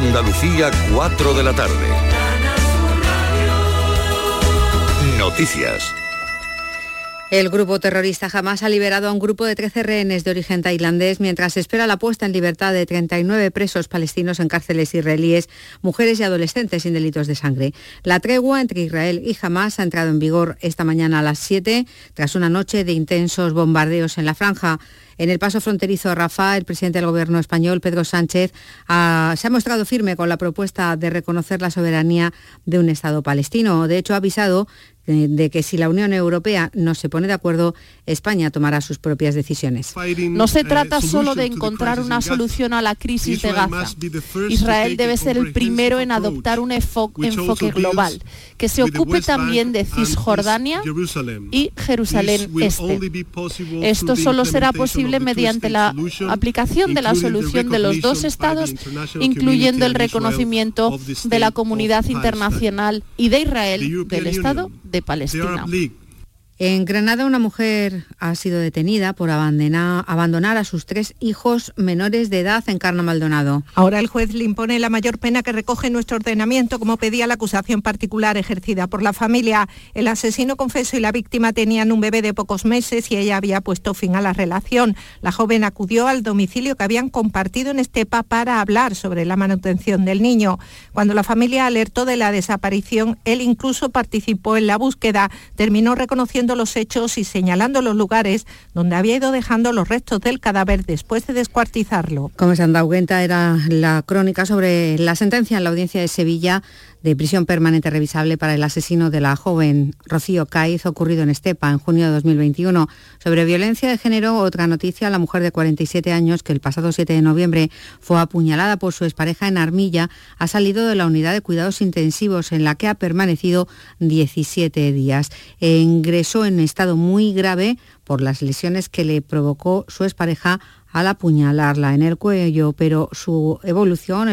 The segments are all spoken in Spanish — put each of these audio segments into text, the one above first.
Andalucía, 4 de la tarde. Noticias. El grupo terrorista jamás ha liberado a un grupo de 13 rehenes de origen tailandés mientras espera la puesta en libertad de 39 presos palestinos en cárceles israelíes, mujeres y adolescentes sin delitos de sangre. La tregua entre Israel y Hamas ha entrado en vigor esta mañana a las 7 tras una noche de intensos bombardeos en la franja. En el paso fronterizo Rafa, el presidente del gobierno español, Pedro Sánchez, se ha mostrado firme con la propuesta de reconocer la soberanía de un Estado palestino. De hecho, ha avisado de que si la Unión Europea no se pone de acuerdo, España tomará sus propias decisiones. No se trata solo de encontrar una solución a la crisis de Gaza. Israel debe ser el primero en adoptar un enfoque global, que se ocupe también de Cisjordania y Jerusalén Este. Esto solo será posible mediante la aplicación de la solución de los dos estados, incluyendo el reconocimiento de la comunidad internacional y de Israel, del Estado de Palestina. En Granada una mujer ha sido detenida por abandonar, a sus tres hijos menores de edad en Carno Maldonado. Ahora el juez le impone la mayor pena que recoge nuestro ordenamiento, como pedía la acusación particular ejercida por la familia. El asesino confeso y la víctima tenían un bebé de pocos meses y ella había puesto fin a la relación. La joven acudió al domicilio que habían compartido en Estepa para hablar sobre la manutención del niño. Cuando la familia alertó de la desaparición, él incluso participó en la búsqueda. Terminó reconociendo los hechos y señalando los lugares donde había ido dejando los restos del cadáver después de descuartizarlo. Como se han dado cuenta, era la crónica sobre la sentencia en la audiencia de Sevilla de prisión permanente revisable para el asesino de la joven Rocío Caiz, ocurrido en Estepa en junio de 2021. Sobre violencia de género, otra noticia, la mujer de 47 años que el pasado 7 de noviembre fue apuñalada por su expareja en Armilla, ha salido de la unidad de cuidados intensivos en la que ha permanecido 17 días. Ingresó en estado muy grave por las lesiones que le provocó su expareja al apuñalarla en el cuello, pero su evolución,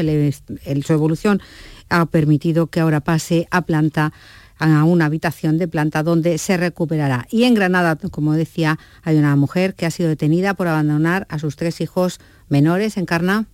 su evolución ha permitido que ahora pase a planta a una habitación de planta donde se recuperará. Y en Granada, como decía, hay una mujer que ha sido detenida por abandonar a sus tres hijos menores en Carna.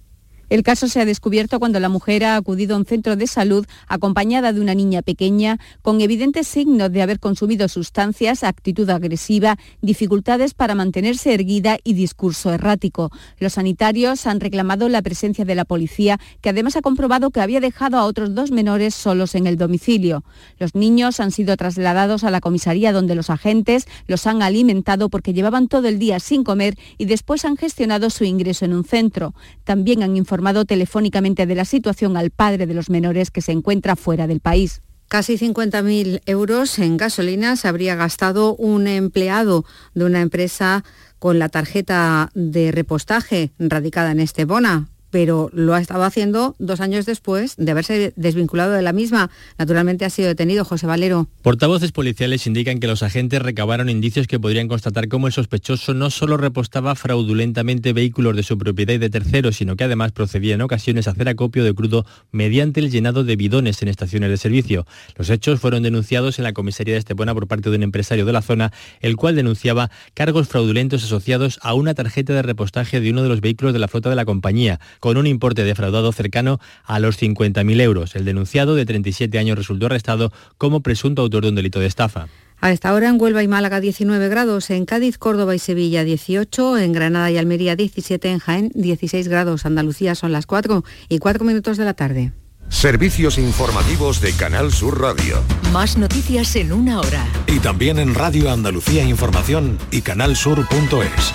El caso se ha descubierto cuando la mujer ha acudido a un centro de salud acompañada de una niña pequeña con evidentes signos de haber consumido sustancias, actitud agresiva, dificultades para mantenerse erguida y discurso errático. Los sanitarios han reclamado la presencia de la policía, que además ha comprobado que había dejado a otros dos menores solos en el domicilio. Los niños han sido trasladados a la comisaría donde los agentes los han alimentado porque llevaban todo el día sin comer y después han gestionado su ingreso en un centro. También han informado telefónicamente de la situación al padre de los menores que se encuentra fuera del país. Casi 50.000 euros en gasolina se habría gastado un empleado de una empresa con la tarjeta de repostaje radicada en Estebona pero lo ha estado haciendo dos años después de haberse desvinculado de la misma. Naturalmente ha sido detenido José Valero. Portavoces policiales indican que los agentes recabaron indicios que podrían constatar cómo el sospechoso no solo repostaba fraudulentamente vehículos de su propiedad y de terceros, sino que además procedía en ocasiones a hacer acopio de crudo mediante el llenado de bidones en estaciones de servicio. Los hechos fueron denunciados en la comisaría de Estepona por parte de un empresario de la zona, el cual denunciaba cargos fraudulentos asociados a una tarjeta de repostaje de uno de los vehículos de la flota de la compañía con un importe defraudado cercano a los 50.000 euros. El denunciado de 37 años resultó arrestado como presunto autor de un delito de estafa. A esta hora en Huelva y Málaga 19 grados, en Cádiz, Córdoba y Sevilla 18, en Granada y Almería 17, en Jaén 16 grados. Andalucía son las 4 y 4 minutos de la tarde. Servicios informativos de Canal Sur Radio. Más noticias en una hora. Y también en Radio Andalucía Información y canalsur.es.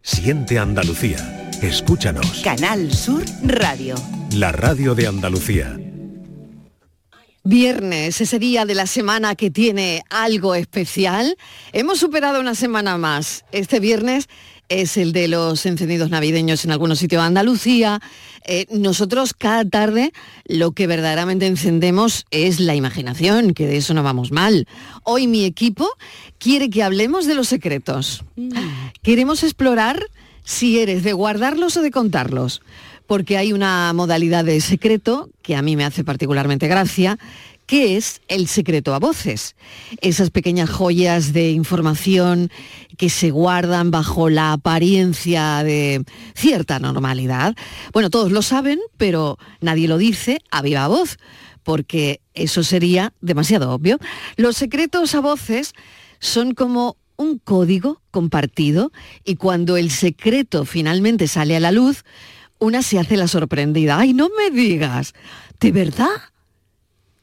Siente Andalucía. Escúchanos. Canal Sur Radio. La radio de Andalucía. Viernes, ese día de la semana que tiene algo especial. Hemos superado una semana más. Este viernes es el de los encendidos navideños en algunos sitios de Andalucía. Eh, nosotros cada tarde lo que verdaderamente encendemos es la imaginación, que de eso no vamos mal. Hoy mi equipo quiere que hablemos de los secretos. Mm. Queremos explorar si eres de guardarlos o de contarlos, porque hay una modalidad de secreto que a mí me hace particularmente gracia, ¿Qué es el secreto a voces? Esas pequeñas joyas de información que se guardan bajo la apariencia de cierta normalidad. Bueno, todos lo saben, pero nadie lo dice a viva voz, porque eso sería demasiado obvio. Los secretos a voces son como un código compartido y cuando el secreto finalmente sale a la luz, una se hace la sorprendida. ¡Ay, no me digas! ¿De verdad?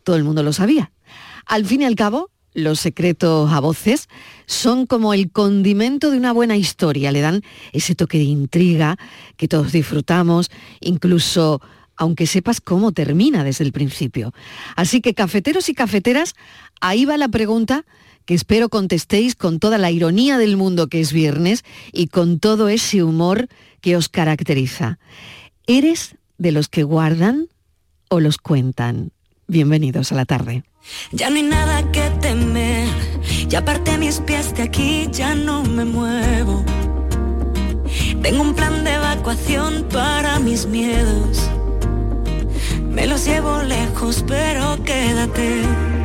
todo el mundo lo sabía. Al fin y al cabo, los secretos a voces son como el condimento de una buena historia, le dan ese toque de intriga que todos disfrutamos, incluso aunque sepas cómo termina desde el principio. Así que cafeteros y cafeteras, ahí va la pregunta que espero contestéis con toda la ironía del mundo que es viernes y con todo ese humor que os caracteriza. ¿Eres de los que guardan o los cuentan? Bienvenidos a la tarde. Ya no hay nada que temer, ya aparté mis pies de aquí, ya no me muevo. Tengo un plan de evacuación para mis miedos. Me los llevo lejos, pero quédate.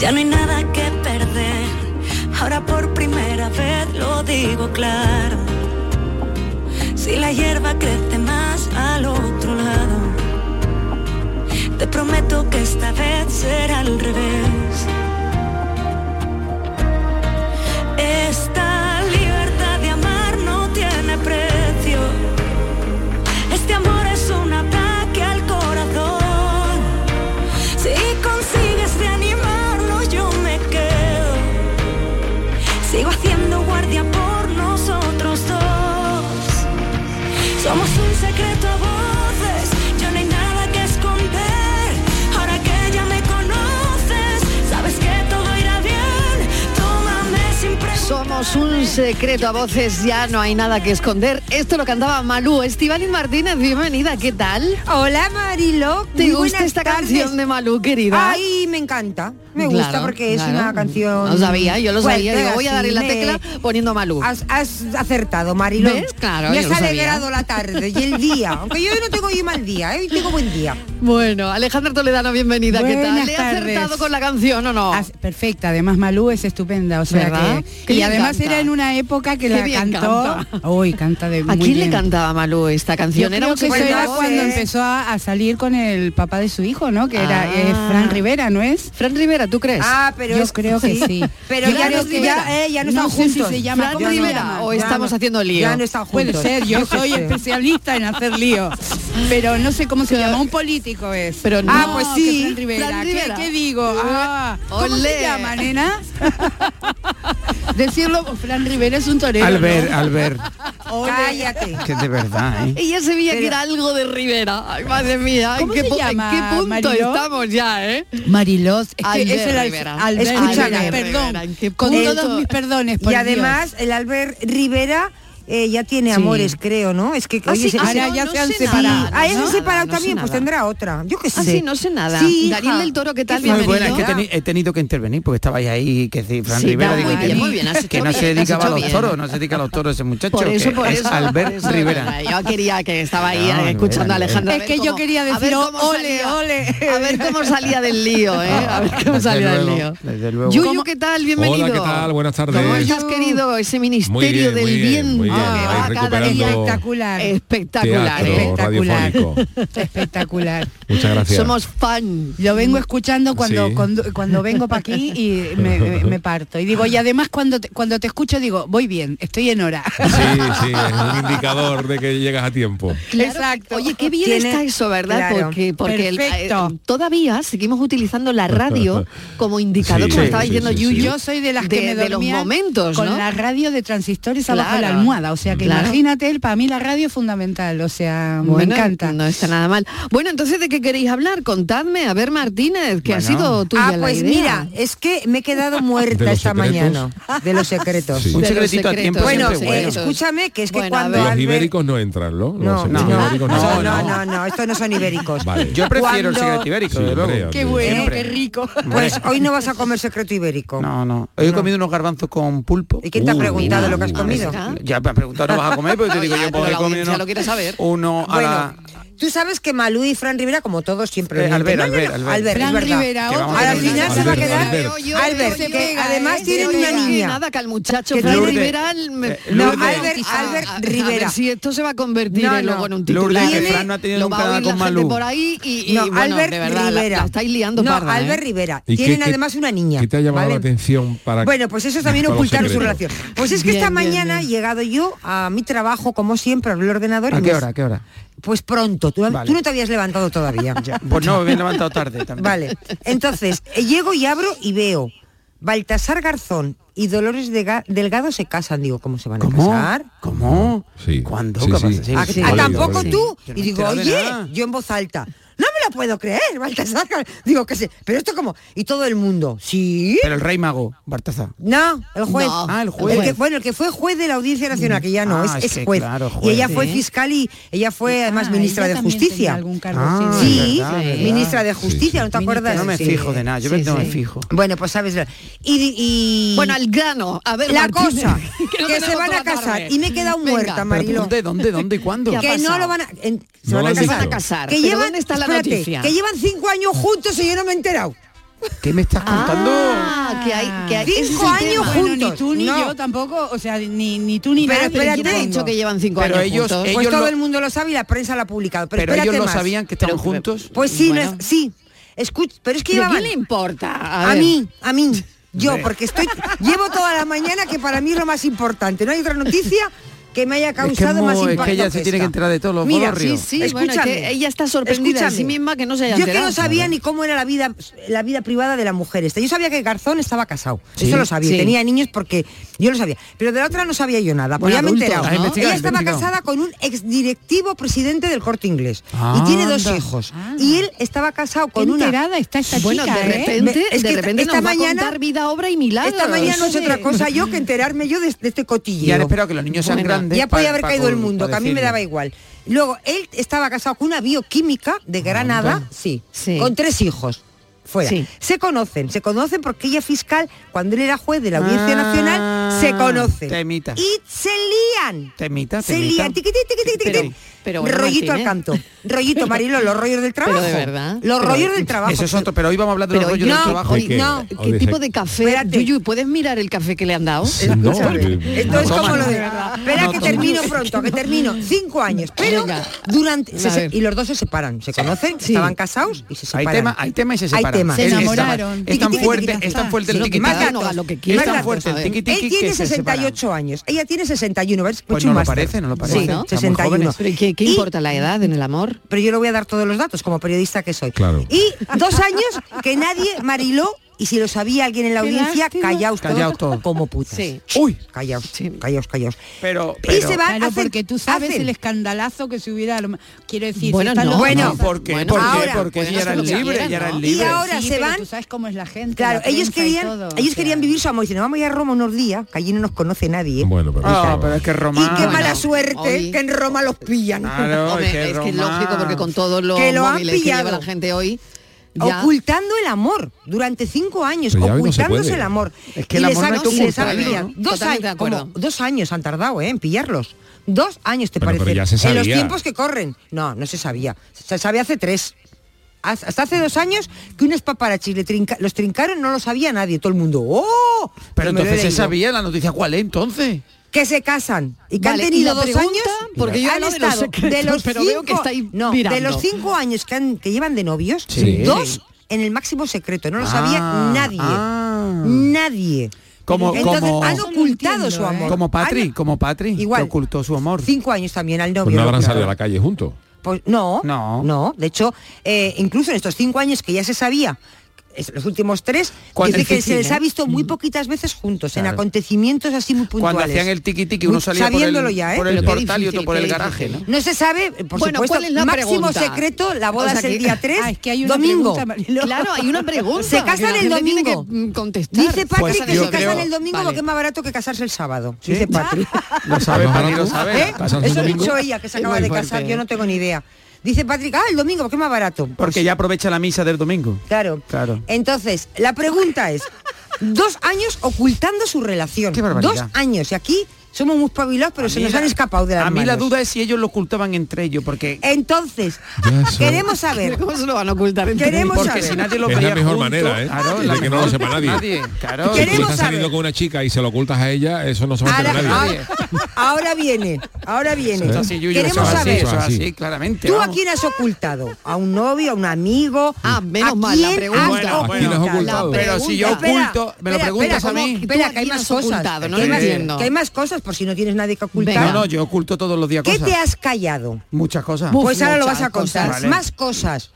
Ya no hay nada que perder, ahora por primera vez lo digo claro si la hierba crece más al otro lado. Te prometo que esta vez será al revés. Esta un secreto a voces, ya no hay nada que esconder. Esto lo cantaba Malú. Estivaliz Martínez, bienvenida, ¿qué tal? Hola Marilo. ¿Te gusta esta canción de Malú, querida? Ay, me encanta. Me gusta porque es una canción. Lo sabía, yo lo sabía. Digo, voy a darle la tecla poniendo Malú. Has, acertado, Marilo. ¿Ves? Claro. Me has alegrado la tarde y el día. Aunque yo no tengo hoy mal día, ¿eh? hoy tengo buen día. Bueno, Alejandra Toledano, bienvenida. ¿Qué tal? ¿Le has acertado con la canción o no? perfecta, además Malú es estupenda, o sea que. Y además era en una época que la cantó. Uy, canta de ¿A quién le cantaba Malú esta canción? era que era cuando empezó a, salir con el papá de su hijo, ¿no? Que era eh, ah. Fran Rivera, ¿no es? Fran Rivera, ¿tú crees? Ah, pero yo creo que sí. pero ya, no, ya, eh, ya no, están juntos. se llama Fran Rivera o estamos haciendo lío. Ya no están juntos. Puede ser, yo soy especialista en hacer lío. Pero no sé cómo se llama, un político es. Pero no, ah, pues sí. Fran Rivera. ¿Qué, digo? Ah, ¿Cómo se llama, nena? Decirlo, Fran Rivera es un torero. Albert, Albert. Cállate. Que de verdad, ¿eh? Ella se veía que era algo de Rivera. Ay, madre mía. ¿en qué, llama, ¿En qué punto estamos ya, eh? Marilos. Es que es Rivera. Escúchame, perdón. Con todos mis perdones, Y además, el Albert Rivera eh, ya tiene amores, creo, ¿no? Es que ah, oye, ahora ya se han separado. Ah, se han separado también, pues tendrá otra. Yo qué sé. Ah, sí, no sé nada. Sí, Daniel del Toro, ¿qué tal? Muy buena, es que he tenido que intervenir porque estabais ahí, que sí, Fran Rivera, digo, muy bien, muy bien, que no se dedicaba a los toros, no se dedica a los toros ese muchacho. Por eso, por eso. Albert Rivera. Yo quería que estaba ahí escuchando a Alejandra. Es que yo quería decir, ole, ole. A ver cómo salía del lío, ¿eh? A ver cómo salía del lío. Desde luego. Yuyu, ¿qué tal? Bienvenido. Hola, ¿qué tal? Buenas tardes. ¿Cómo has querido ese ministerio del viento? Espectacular. Espectacular, espectacular. espectacular. Muchas gracias. Somos fan. Lo vengo escuchando cuando cuando, vengo para aquí y me, parto. Y digo, y además cuando te, cuando te escucho digo, voy bien, estoy en hora. Sí, sí, es un indicador de que llegas a tiempo. Exacto. Oye, qué bien está eso, ¿verdad? Porque, porque eh, todavía seguimos utilizando la radio como indicador, como estaba diciendo Yuyu. Yo soy de las que me de los momentos, con la radio de transistores abajo de la almohada. O sea que imagínate, para mí la radio es fundamental, o sea, me encanta. No está nada mal. Bueno, entonces, ¿de qué queréis hablar? Contadme, a ver, Martínez, que ha sido tuya Ah, pues mira, es que me he quedado muerta esta mañana de los secretos. Un secretito a tiempo Bueno, eh, escúchame, que es que cuando... Los ibéricos no entran, ¿no? No, no, no, no, no, estos no son ibéricos. Yo prefiero el secreto ibérico, Qué bueno, qué rico. Pues hoy no vas a comer secreto ibérico. No, no. Hoy he comido unos garbanzos con pulpo. ¿Y quién te ha preguntado lo que has comido? Ya me ha preguntado, ¿no vas a comer? Porque te digo yo, comido lo quieres saber. uno a la Tú sabes que Malú y Fran Rivera, como todos, siempre... Eh, Albert, Albert, Albert, Rivera, al final se va a quedar que, además tiene una niña. Nada, que al muchacho que Rivera... No, eh, Albert Rivera. Si esto se va a convertir luego en un titular. Lourdes, que Fran no ha tenido nunca con por ahí y, Albert Rivera. estáis liando No, Albert ¿eh? Rivera. Tienen además una niña. ¿Qué te ha llamado la atención para... Bueno, pues eso también ocultaron su relación. Pues es que esta mañana he llegado yo a mi trabajo, como siempre, al ordenador. ¿A qué hora? ¿Qué hora? Pues pronto, tú, no te habías levantado todavía. Pues no, me he levantado tarde también. Vale, entonces eh, llego y abro y veo, Baltasar Garzón y Dolores Delgado se casan. Digo, ¿cómo se van a casar? ¿Cómo? Sí. ¿Cuándo? Sí, sí. ¿A, ¿A, ah, ah, tampoco tú? Y digo, oye, yo en voz alta me lo puedo creer, Baltasar. Digo que sí. Pero esto como. Y todo el mundo. Sí. Pero el rey mago, Baltasar. No, el juez. Ah, el juez. Bueno, el que fue juez de la Audiencia Nacional, que ya no, ah, es, juez. Claro. Y ella fue ¿eh? fiscal y ella fue ah, además ministra de justicia. Algún cargo, sí, ah, ministra de justicia, ¿no te acuerdas? No me fijo de nada, yo no me fijo. Bueno, pues sabes. Y, bueno, al grano, a ver. La cosa, que, se van a casar. Y me he quedado muerta, Marilo. ¿Dónde, dónde, dónde y cuándo? Que no lo van a. Se van a casar. Que llevan, está la que llevan cinco años juntos y yo no me he enterado. ¿Qué me estás ah, contando? Que hay, que hay cinco años tema. juntos. Bueno, ni tú ni yo tampoco, o sea, ni, ni tú ni pero, nadie. Pero han dicho que llevan cinco pero años ellos, juntos. Ellos pues todo el mundo lo sabe y la prensa lo ha publicado. Pero, ellos no sabían que estaban juntos. Pues sí, no es, sí. Escucha, pero es que llevaban. Le importa? A, a mí, a mí. Yo, porque estoy llevo toda la mañana que para mí es lo más importante. No hay otra noticia que me haya causado más impacto. Ella se tiene que enterar de todos los Mira, sí, sí, Escúchame, que ella está sorprendida de sí misma que no se haya Yo que no sabía ni cómo era la vida la vida privada de la mujer esta. Yo sabía que Garzón estaba casado. Eso lo sabía, tenía niños porque yo lo sabía, pero de la otra no sabía yo nada, porque bueno, ya me he enterado. Ella estaba casada con un exdirectivo presidente del Corte Inglés y tiene dos hijos. Ah. Y él estaba casado con Qué enterada una está esta chica, Bueno, de ¿eh? repente, esta mañana vida, obra y milagros. Esta mañana no es otra cosa yo que enterarme yo de, este, este cotilleo. Ya espero que los niños sean grandes ya podía haber caído el mundo, que a mí me daba igual. Luego, él estaba casado con una bioquímica de Granada, sí, sí, con tres hijos. Fuera. Sí. Se conocen, se conocen porque ella fiscal, cuando él era juez de la Audiencia Nacional, se conocen. Y se lían. Temita, temita. Se lían. Pero rollito al ¿eh? canto. Rollito, Marilo, los rollos del trabajo. Pero verdad. Los pero, rollos del trabajo. Eso es otro, pero hoy vamos a hablar de pero los rollos del trabajo. No, ¿qué, tipo de café? Yuyu, ¿puedes mirar el café que le han dado? Sí, no, como lo de... Verdad. Espera que termino pronto, que termino. Cinco años. Pero durante... Y los dos se separan, se conocen, sí. estaban casados y se separan. Hay tema, hay tema y se separan. Hay tema. Se enamoraron. Es tan fuerte, es tan fuerte el tiqui lo que Es tan fuerte el tiqui Él tiene 68 años, ella tiene 61. Pues no lo parece, no lo parece. 61. ¿Qué, qué importa la edad en el amor? Pero yo le voy a dar todos los datos como periodista que soy. Claro. Y dos años que nadie, Mariló, y si lo sabía alguien en la audiencia, callaos, callaos todos, todos, como putas. Sí. Uy, callaos, sí. callaos, callaos. Pero, y se van a hacer, porque tú sabes el escandalazo que se hubiera quiero decir, bueno, bueno, porque bueno, porque, ahora, porque bueno, ya eran libres, ya eran libres. Y ahora se van. Tú sabes cómo es la gente. Claro, ellos querían ellos querían vivir su amor, dicen, vamos a ir a Roma unos días, que allí no nos conoce nadie. Bueno, pero, es que Roma Y qué mala suerte que en Roma los pillan. Es, que es, lógico porque con todos los que lo móviles que la gente hoy Ocultando el amor durante cinco años, ocultándose el amor. Es que y les, no han, dos, años, dos años han tardado ¿eh? en pillarlos. Dos años, te parece. En los tiempos que corren. No, no se sabía. Se sabe hace tres. Hasta hace dos años que unos paparachis los trincaron no lo sabía nadie, todo el mundo. ¡Oh! Pero, entonces se sabía la noticia cuál, ¿eh? entonces que se casan y que han tenido dos años porque yo han estado de los, cinco, no, de los cinco años que, llevan de novios dos en el máximo secreto no lo sabía nadie nadie como, Entonces, como, han ocultado su amor. Como Patri, como Patri, igual, ocultó su amor. Cinco años también al pues novio. Pues no habrán salido a la calle juntos. Pues no, no, no. De hecho, eh, incluso en estos cinco años que ya se sabía los últimos tres, Cuando dice que se les ha ¿eh? visto muy mm. poquitas veces juntos, en acontecimientos así muy puntuales. Cuando hacían el tiki tiki, uno salía por el, ya, ¿eh? por el portal y otro por el garaje. ¿no? se sabe, por bueno, supuesto, ¿cuál es máximo secreto, la boda es el día 3, ah, es que hay una domingo. Pregunta, claro, hay una pregunta. Se casan el domingo. Mm, Contestar. Dice Patrick pues que se casan el domingo vale. porque es más barato que casarse el sábado. Dice Patrick. Lo sabe, lo sabe. ¿Eh? Eso lo dicho ella, que se acaba de casar, yo no tengo ni idea. Dice Patrick, ah, el domingo, porque es más barato. Porque ya aprovecha la misa del domingo. Claro. Claro. Entonces, la pregunta es, dos años ocultando su relación. Qué barbaridad. Dos años. Y aquí somos muy espabilados, pero A se nos la- han escapado de las A mí la duda es si ellos lo ocultaban entre ellos, porque Entonces, queremos saber. ¿Cómo se lo van a ocultar entre Queremos porque saber. si nadie lo Es la veía mejor manera, ¿eh? claro, de la que no mejor- lo sepa nadie. claro. Si tú estás saliendo con una chica y se lo ocultas a ella, eso no se va a enterar nadie. ahora viene, ahora viene. Eso así, Yuyu, Queremos eso saber. eso es Así. claramente. ¿Tú a quién has ocultado? ¿A un novio, a un amigo? Ah, menos ¿A mal, la quién pregunta. has Bueno, ¿A quién has bueno, ocultado? La Pero si yo oculto, me lo Espera, preguntas espera, a mí. Espera, ¿Tú que hay a quién más has cosas. ocultado? No que, hay más, que hay más cosas por si no tienes nadie que ocultar. Venga. No, no, yo oculto todos los días ¿Qué cosas. te has callado? Muchas cosas. pues ahora lo vas a contar. cosas. Vale. Más cosas.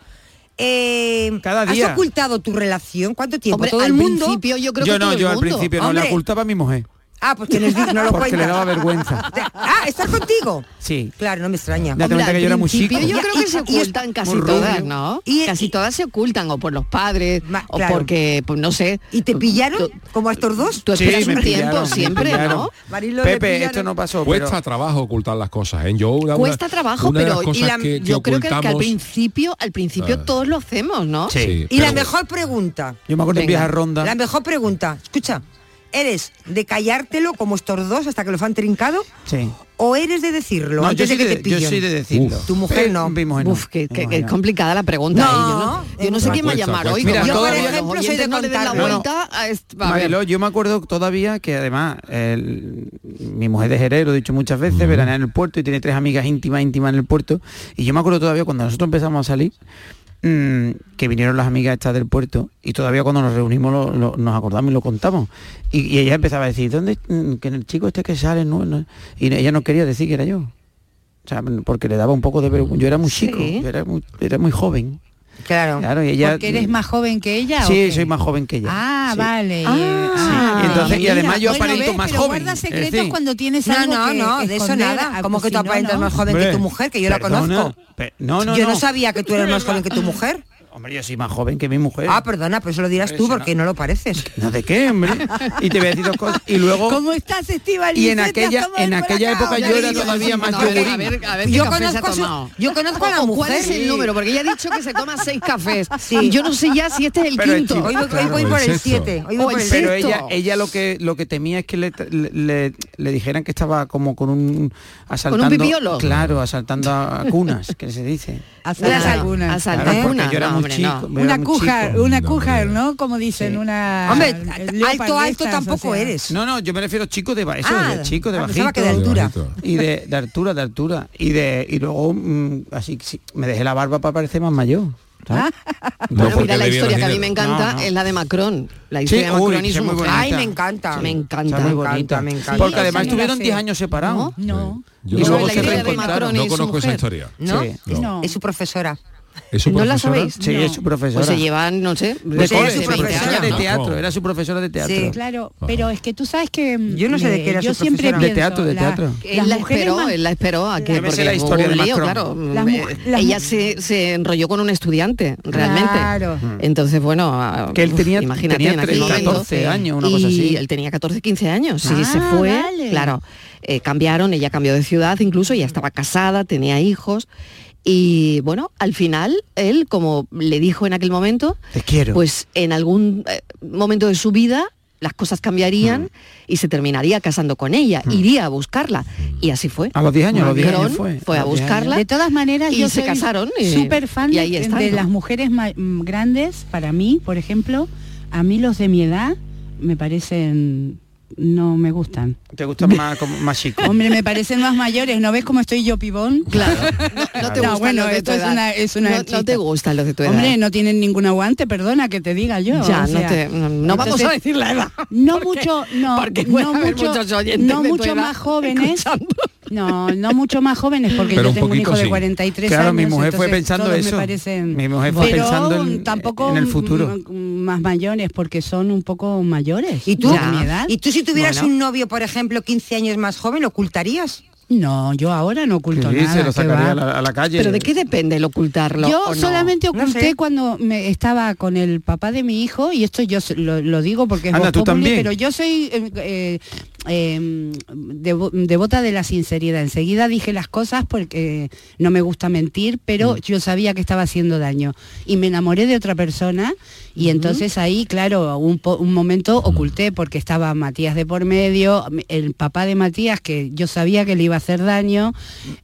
Eh, Cada día. ¿Has ocultado tu relación? ¿Cuánto tiempo? Hombre, ¿Todo al el mundo? principio yo creo yo que no, todo el yo al principio no, le Hombre. ocultaba a mi mujer. Ah, pues dices, no lo Porque le cuentas. daba vergüenza. Ah, ¿estás contigo? Sí. Claro, no me extraña. Date cuenta que yo era muy chico. Yo creo que se Y- y es ocultan casi rubio. todas, ¿no? Y- casi y- todas se ocultan o por los padres Ma- o claro. porque, pues no sé. ¿Y te pillaron Tú- como a estos dos? Tú esperas un tiempo pillaron, siempre. ¿no? Marilo, le Pepe, esto no pasó, Cuesta pero trabajo ocultar las cosas, ¿eh? Yo una, Cuesta trabajo, una pero las y cosas la- que, que yo creo que, que al principio, al principio Ah. todos lo hacemos, ¿no? Sí. Y la mejor pregunta. yo me acuerdo en Venga. viaje a Ronda. La mejor pregunta. Escucha, ¿eres de callártelo como estos dos hasta que los han trincado? Sí. ¿O eres de decirlo No, antes yo, de que soy te de, yo soy de decirlo. Tu mujer no. Mi mujer no. Uf, que, no. complicada la pregunta. No, ¿eh? Yo no, yo no sé no. quién va a llamar hoy. Mira, Yo, por todavía- ejemplo, soy de no den la vuelta a est- a ver. Mariló, yo me acuerdo todavía que además el- mi mujer de Jerez, lo he dicho muchas veces, veranea en el puerto y tiene tres amigas íntimas, íntimas en el puerto. Y yo me acuerdo todavía cuando nosotros empezamos a salir, mm, que vinieron las amigas estas del puerto y todavía cuando nos reunimos lo- lo- nos acordamos y lo contamos. Y, y ella empezaba a decir, ¿dónde? mm, Que el chico este que sale, no, no?". Y ella no quería decir que era yo. O sea, porque le daba un poco de vergüenza. Yo era muy chico, Sí. yo era muy, era muy joven. Claro. Claro, y ella... Porque eres más joven que ella. ¿o Sí, qué? soy más joven que ella. Ah, Sí. vale. Ah, Y entonces- y además yo bueno, aparento ves, más pero joven, guarda secretos decir- cuando tienes No, algo no, que no, de eso nada. Ah, Como pues que tú si no, aparentas no. más joven que tu mujer, que yo la conozco. no, no, yo no. no. sabía que tú eres más joven que tu mujer. Hombre, yo soy más joven que mi mujer. Ah, perdona, pero eso lo dirás tú porque no lo pareces. ¿No de qué, hombre? Y te voy a decir dos cosas. Y luego... ¿Cómo estás, Estival? Y en aquella, en aquella época yo era todavía más a yogurín. a ver, a ver qué Yo café se ha conozco, a su- yo conozco a la mujer. ¿Cuál es el número? Porque ella ha dicho que se toma seis cafés. Sí. Yo no sé ya si este es el Pero quinto. Hoy voy, hoy Claro, voy el por el. 7. Hoy voy por el Pero sexto. ella, ella lo que lo que temía es que le, le, le- le dijeran que estaba como con un asaltando. pipiolo? Claro, asaltando a cunas, que se dice. Asaltar Claro, algunas. asaltar Claro, porque cunas. No, hombre, chico. no. Una muy cuja, chico. una No, cujar. ¿no? Como dicen, una... Hombre, alto, de alto tampoco o sea. eres. No, no, yo me refiero chico de ba- eso, Ah, de chico, de ah, bajito. que de altura. Y de, de altura, de altura. Y de y luego mm, así sí, me dejé la barba para parecer más mayor. ¿sabes? No, Bueno, porque mira, la historia que a mí me encanta No, no. es la de Macron. La Sí, historia de uy, Macron y sí, su mujer. Ay, me encanta. Me encanta. Me encanta, me encanta. Porque Sí, además esa no la estuvieron sé. 10 años separados. No. Yo Y luego la se historia de reencontraron. Macron y No su conozco esa mujer. historia. ¿No? Sí. No. No. Es su profesora. ¿Es su ¿No la profesora? sabéis? Sí, es su profesora. Pues se llevan, no sé, de Pues es su su 20 profesora de años. teatro, No. era su profesora de teatro. Sí. Claro, pero es que tú sabes que mm, Yo no sé de qué era yo su siempre profesora. De pienso, teatro, de la- teatro. Él las la mujeres esperó, más- él la esperó a que porque la historia de lío, claro. Las Eh, las ella se, se enrolló con un estudiante, realmente. Claro. Entonces, bueno, ah, Que él uf, tenía- imagínate tenía en aquel 13, momento. 14 años, una y cosa así. él tenía 14, 15 años, sí, Ah, se fue, vale. claro. eh, cambiaron, ella cambió de ciudad, incluso ella estaba casada, tenía hijos. Y bueno, al final, él, como le dijo en aquel momento, Te quiero. pues en algún eh, momento de su vida las cosas cambiarían Mm. y se terminaría casando con ella, iría a buscarla. Y así fue. a los 10 años, a los 10 años fue. a los 10 años. buscarla. De todas maneras, Y yo se soy casaron y- súper fan y de, ahí están, de ¿no? las mujeres mm, grandes, para mí, por ejemplo, a mí los de mi edad me parecen no me gustan. Te gustan más, como, más chicos. Hombre, me parecen más mayores, ¿no ves cómo estoy yo pibón? Claro. No, no te No, gustan bueno, los de esto tu es edad. una- es una no, no te gustan los de tu edad. Hombre, no tienen ningún aguante, perdona que te diga yo. ya, o no sea, te, no, no vamos a entonces, decir la edad. No Porque- mucho, no, porque puede no haber mucho, muchos oyentes no de tu mucho edad más jóvenes. escuchando. No, no mucho más jóvenes porque Pero yo un tengo un poquito hijo de sí. 43 Claro, años. mi mujer fue entonces pensando todos eso. Me parecen, Mi mujer fue pero pensando en- tampoco en el futuro. más mayores porque son un poco mayores. ¿Y tú? de. ¿Y tú si tuvieras Bueno. un novio, por ejemplo, 15 años más joven, lo ocultarías? No, yo ahora no oculto Sí, nada. se lo ¿qué sacaría va? a la, a la calle. Pero ¿de qué depende el ocultarlo? Yo o no? solamente No oculté sé. cuando me estaba con el papá de mi hijo y esto yo lo, lo digo porque es tú populi, pero yo soy eh, eh, em, devota de la sinceridad. Enseguida dije las cosas porque no me gusta mentir, pero mm. yo sabía que estaba haciendo daño. Y me enamoré de otra persona y entonces ahí, claro, un, momento oculté porque estaba Matías de por medio, el papá de Matías, que yo sabía que le iba a hacer daño,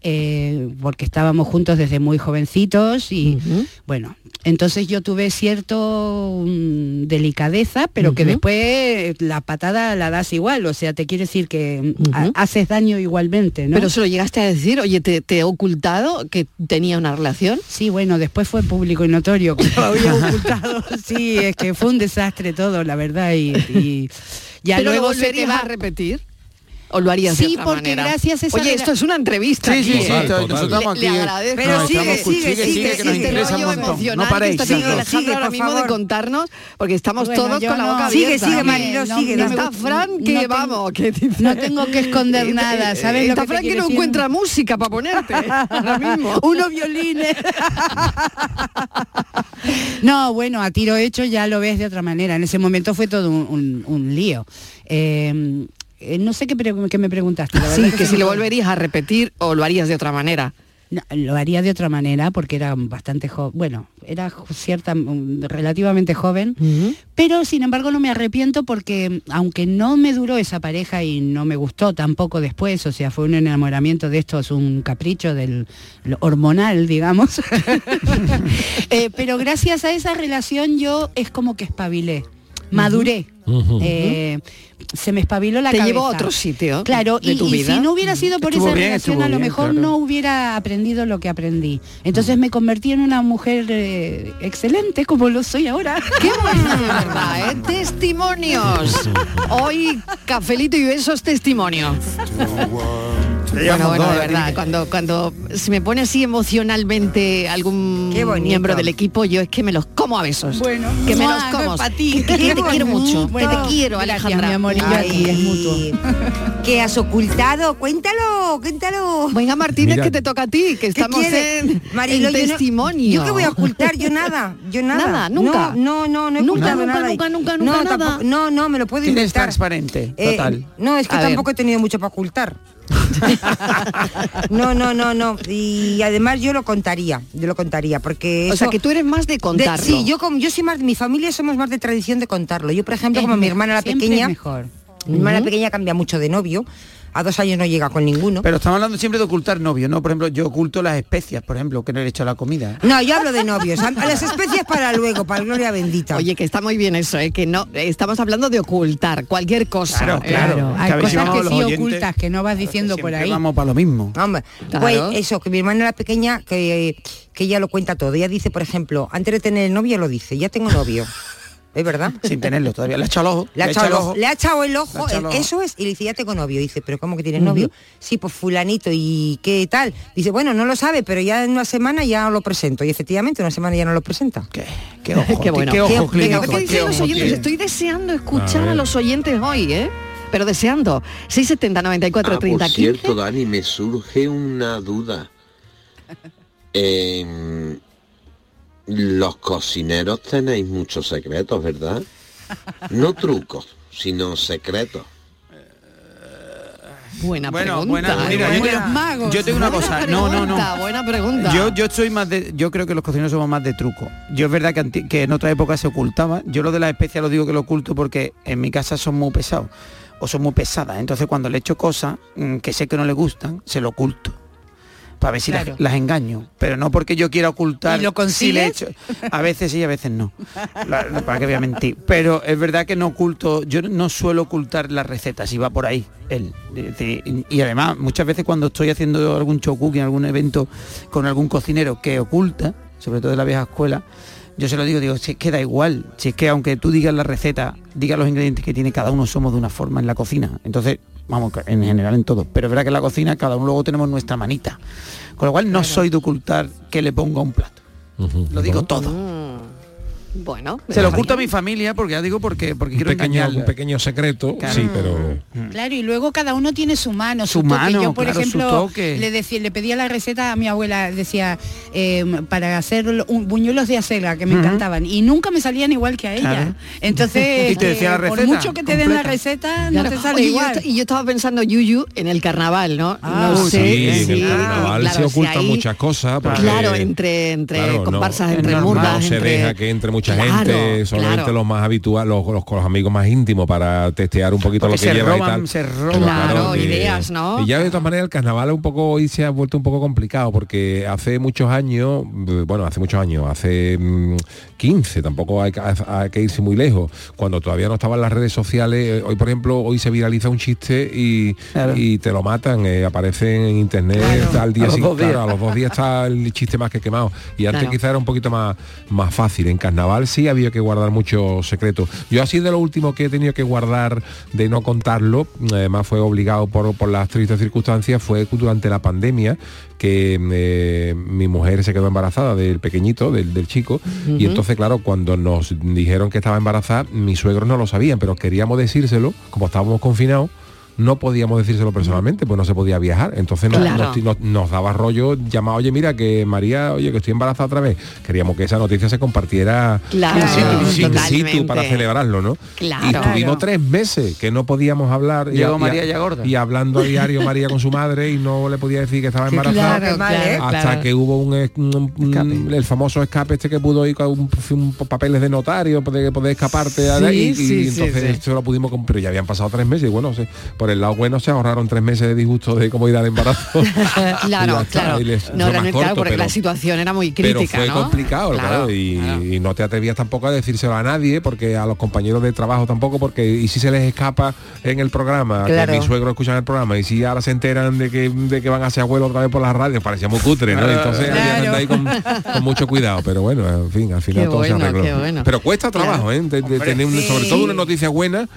eh, porque estábamos juntos desde muy jovencitos y bueno, entonces yo tuve cierto mm, delicadeza, pero que después la patada la das igual, o sea, te quiere decir que mm, haces daño igualmente, ¿no? Pero se lo llegaste a decir, oye, ¿te, he ocultado que tenía una relación? Sí, bueno, después fue público y notorio que lo había ocultado, sí Sí, es que fue un desastre todo, la verdad. Y, ya luego se te va a repetir. ¿O lo harías sí, de otra porque gracias a esa Oye, esto es una entrevista. Sí, sí, sí, sí, nosotros estamos aquí. Le, agradezco. Pero sigue, sigue, sigue, sigue, que nos interesa un montón. No paréis. Está Alejandro sigue, ahora mismo de contarnos, porque estamos todos con la boca abierta. Sigue, sigue, Marilo, sigue. Está Fran que vamos, que No tengo que esconder nada, ¿sabes? Está Fran que no encuentra música para ponerte ahora mismo. Unos violines. No, bueno, a tiro hecho ya lo ves de otra manera. En ese momento fue todo un lío. Eh, eh, no sé qué, me preguntaste. sí, que, si lo volverías a repetir o lo harías de otra manera. lo haría de otra manera porque era bastante joven, bueno, era cierta, mm, relativamente joven, pero sin embargo no me arrepiento porque aunque no me duró esa pareja y no me gustó tampoco después, o sea, fue un enamoramiento de estos, un capricho del hormonal, digamos, eh, pero gracias a esa relación yo es como que espabilé, maduré se me espabiló la Te cabeza. llevó a otro sitio. Claro, y, si no hubiera sido por esa relación, a lo mejor no hubiera aprendido lo que aprendí. Entonces me convertí en una mujer eh, excelente, como lo soy ahora. ¡Qué verdad, ¿eh? Testimonios. Hoy, cafelito y besos testimonios. Bueno, bueno, de verdad, cuando, cuando se me pone así emocionalmente algún miembro del equipo, yo es que me los como a besos. Bueno, que me los como. Para ti. Que, te quiero mucho. que te quiero, Alejandra. Mi amor, y es mutuo. ¿Qué has ocultado? Cuéntalo, cuéntalo. Venga, Martínez, que te toca a ti, que estamos en, testimonio. Yo, qué voy a ocultar, yo nada, yo nada. Nada, nunca. No, no, no, he nunca, ocultado nunca, nada. Nunca, nunca, nunca, no, nada. no, no, me lo puedo inventar. Es transparente, eh, total. No, es que tampoco he tenido mucho para ocultar. no, no, no, no. Y además yo lo contaría, yo lo contaría, porque... o sea, que tú eres más de contarlo. sí, yo, como, yo soy más, mi familia somos más de tradición de contarlo. Yo, por ejemplo, como mi hermana la pequeña... mejor. Mi hermana pequeña cambia mucho de novio a dos años no llega con ninguno. Pero estamos hablando siempre de ocultar novios, ¿no? Por ejemplo, yo oculto las especias, por ejemplo, que no le he hecho la comida. No, yo hablo de novios. las especias para luego, para gloria bendita. Oye, que está muy bien eso, ¿eh? que no estamos hablando de ocultar cualquier cosa. Claro, claro. Hay cosas que sí ocultas, que no vas diciendo por ahí. Vamos para lo mismo. Hombre, pues eso, que mi hermana era pequeña, que, que ella lo cuenta todo. Ella dice, por ejemplo, antes de tener el novio lo dice, ya tengo novio. ¿Es verdad? Sin tenerlo todavía. Le ha echado el ojo. Le ha echado el ojo. Le ha echado el ojo. Eso es. Y le dice, ya tengo novio. dice, ¿pero cómo que tienes novio? Sí, pues fulanito. ¿Y qué tal? Dice, bueno, no lo sabe, pero ya en una semana ya lo presento. Y efectivamente, una semana ya no lo presenta. Qué, qué ojo. qué bueno. Qué, ojo, Venga, ¿qué dicen los oyentes? Estoy deseando escuchar a, los oyentes hoy, ¿eh? Pero deseando. 670 94 30 por cierto, Dani, me surge una duda. Eh, los cocineros tenéis muchos secretos, ¿verdad? No trucos, sino secretos. Buena pregunta. Buena, yo, yo, tengo una cosa. no, no, no. Buena pregunta. Yo, yo estoy más de. Yo creo que los cocineros somos más de truco. Yo es verdad que, que en otra época se ocultaba. Yo lo de las especias lo digo que lo oculto porque en mi casa son muy pesados o son muy pesadas. Entonces cuando le echo cosas mm, que sé que no le gustan, se lo oculto para ver si las, engaño, pero no porque yo quiera ocultar ¿Y lo si le hecho. A veces sí, a veces no. para que voy a mentir. Pero es verdad que no oculto, yo no suelo ocultar las recetas, y va por ahí él. Y además, muchas veces cuando estoy haciendo algún show cooking, algún evento con algún cocinero que oculta, sobre todo de la vieja escuela, yo se lo digo, digo, si es que da igual, si es que aunque tú digas la receta, digas los ingredientes que tiene cada uno, somos de una forma en la cocina. Entonces, vamos, en general en todo. Pero es verdad que en la cocina cada uno luego tenemos nuestra manita. Con lo cual no soy de ocultar que le ponga un plato. Lo digo todo. Bueno, se lo oculto a mi familia porque ya digo porque porque quiero pequeño, engañarla. un pequeño secreto, sí, pero Claro, y luego cada uno tiene su mano, su, Su toque. mano, Yo, por claro, su ejemplo, toque. le decía, le pedía la receta a mi abuela, decía, eh, para hacer un- buñuelos de acelga, que me encantaban, y nunca me salían igual que a ella. Claro. Entonces, Y te decía la eh, por mucho que te den la receta, Claro. no te sale Oye, igual. y yo estaba pensando, Yuyu, en el carnaval, ¿no? Ah, no sé sí, en si- el carnaval claro, se si ocultan ahí- muchas cosas. porque- Claro, entre, entre Claro, comparsas, entre No se deja que entre mucha Claro, gente, solamente claro. los más habituales, los, los, con los amigos más íntimos para testear un poquito Porque lo que se lleva y tal. se roban. Claro, que- ideas, ¿no? Y ya de todas maneras el carnaval un poco hoy se ha vuelto un poco complicado porque hace muchos años, eh, bueno, hace muchos años, hace mm, 15, tampoco hay, que- hay que irse muy lejos, cuando todavía no estaban las redes sociales, eh, hoy por ejemplo, hoy se viraliza un chiste y, Claro. y te lo matan, eh, aparece en internet al día siguiente, a los dos días está el chiste más que quemado. Y antes Claro. quizá era un poquito más, más fácil. En carnaval sí había que guardar muchos secretos. Yo así de lo último que he tenido que guardar de no contarlo, además fue obligado por, por las tristes circunstancias, fue durante la pandemia que eh, mi mujer se quedó embarazada del pequeñito, del, del chico, y entonces claro, cuando nos dijeron que estaba embarazada, mis suegros no lo sabían, pero queríamos decírselo, como estábamos confinados, no podíamos decírselo personalmente, pues no se podía viajar. Entonces nos, Claro. nos- nos- nos daba rollo llamar, oye, mira, que María, oye, que estoy embarazada otra vez. Queríamos que esa noticia se compartiera Claro, in situ, in totalmente. situ para celebrarlo, ¿no? Claro. Y estuvimos Claro. tres meses que no podíamos hablar. y Llegó y María ya gorda. Y hablando a diario María con su madre y no le podía decir que estaba embarazada. ¿eh? claro, Hasta claro. que hubo un, es- un- un- Escape. el famoso escape este que pudo ir con un, un papeles de notario, poder, poder escaparte de Sí, ahí, y, sí, y sí, entonces sí. esto lo pudimos comprar. Pero ya habían pasado tres meses y bueno, se- por el lado bueno se ahorraron tres meses de disgusto de comodidad de embarazo. Y Claro, claro. les- No, realmente, más claro, corto, porque pero- la situación era muy pero crítica, fue ¿no? complicado, claro, y, claro. y no te atrevías tampoco a decírselo a nadie, porque a los compañeros de trabajo tampoco, porque y si se les escapa en el programa, Claro. que mis suegros escuchan el programa, y si ahora se enteran de que, de que van a ser abuelo otra vez por la radio, parecía muy cutre, ¿no? Entonces había que andar ahí con, con mucho cuidado, pero bueno, en fin, al final Qué todo se bueno, arregló. qué bueno. Pero cuesta trabajo, ¿eh? De, de tener un- sobre todo una noticia buena,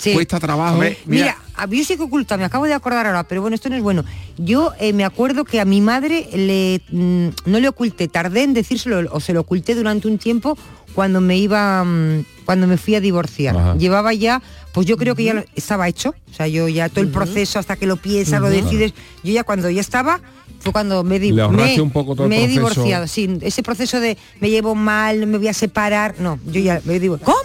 Sí. cuesta trabajo. Mira, a mí sí que oculta, me acabo de acordar ahora, pero bueno, esto no es bueno. Yo eh, me acuerdo que a mi madre le mm, no le oculté, tardé en decírselo o se lo oculté durante un tiempo cuando me iba mm, cuando me fui a divorciar. Ajá. Llevaba ya, pues yo creo que ya lo- estaba hecho, o sea, yo ya todo el proceso hasta que lo piensas, lo decides, yo ya cuando ya estaba fue cuando me, di- Le me, un poco todo el me he divorciado, sí, ese proceso de me llevo mal, me voy a separar, no, yo ya me digo, ¿cómo?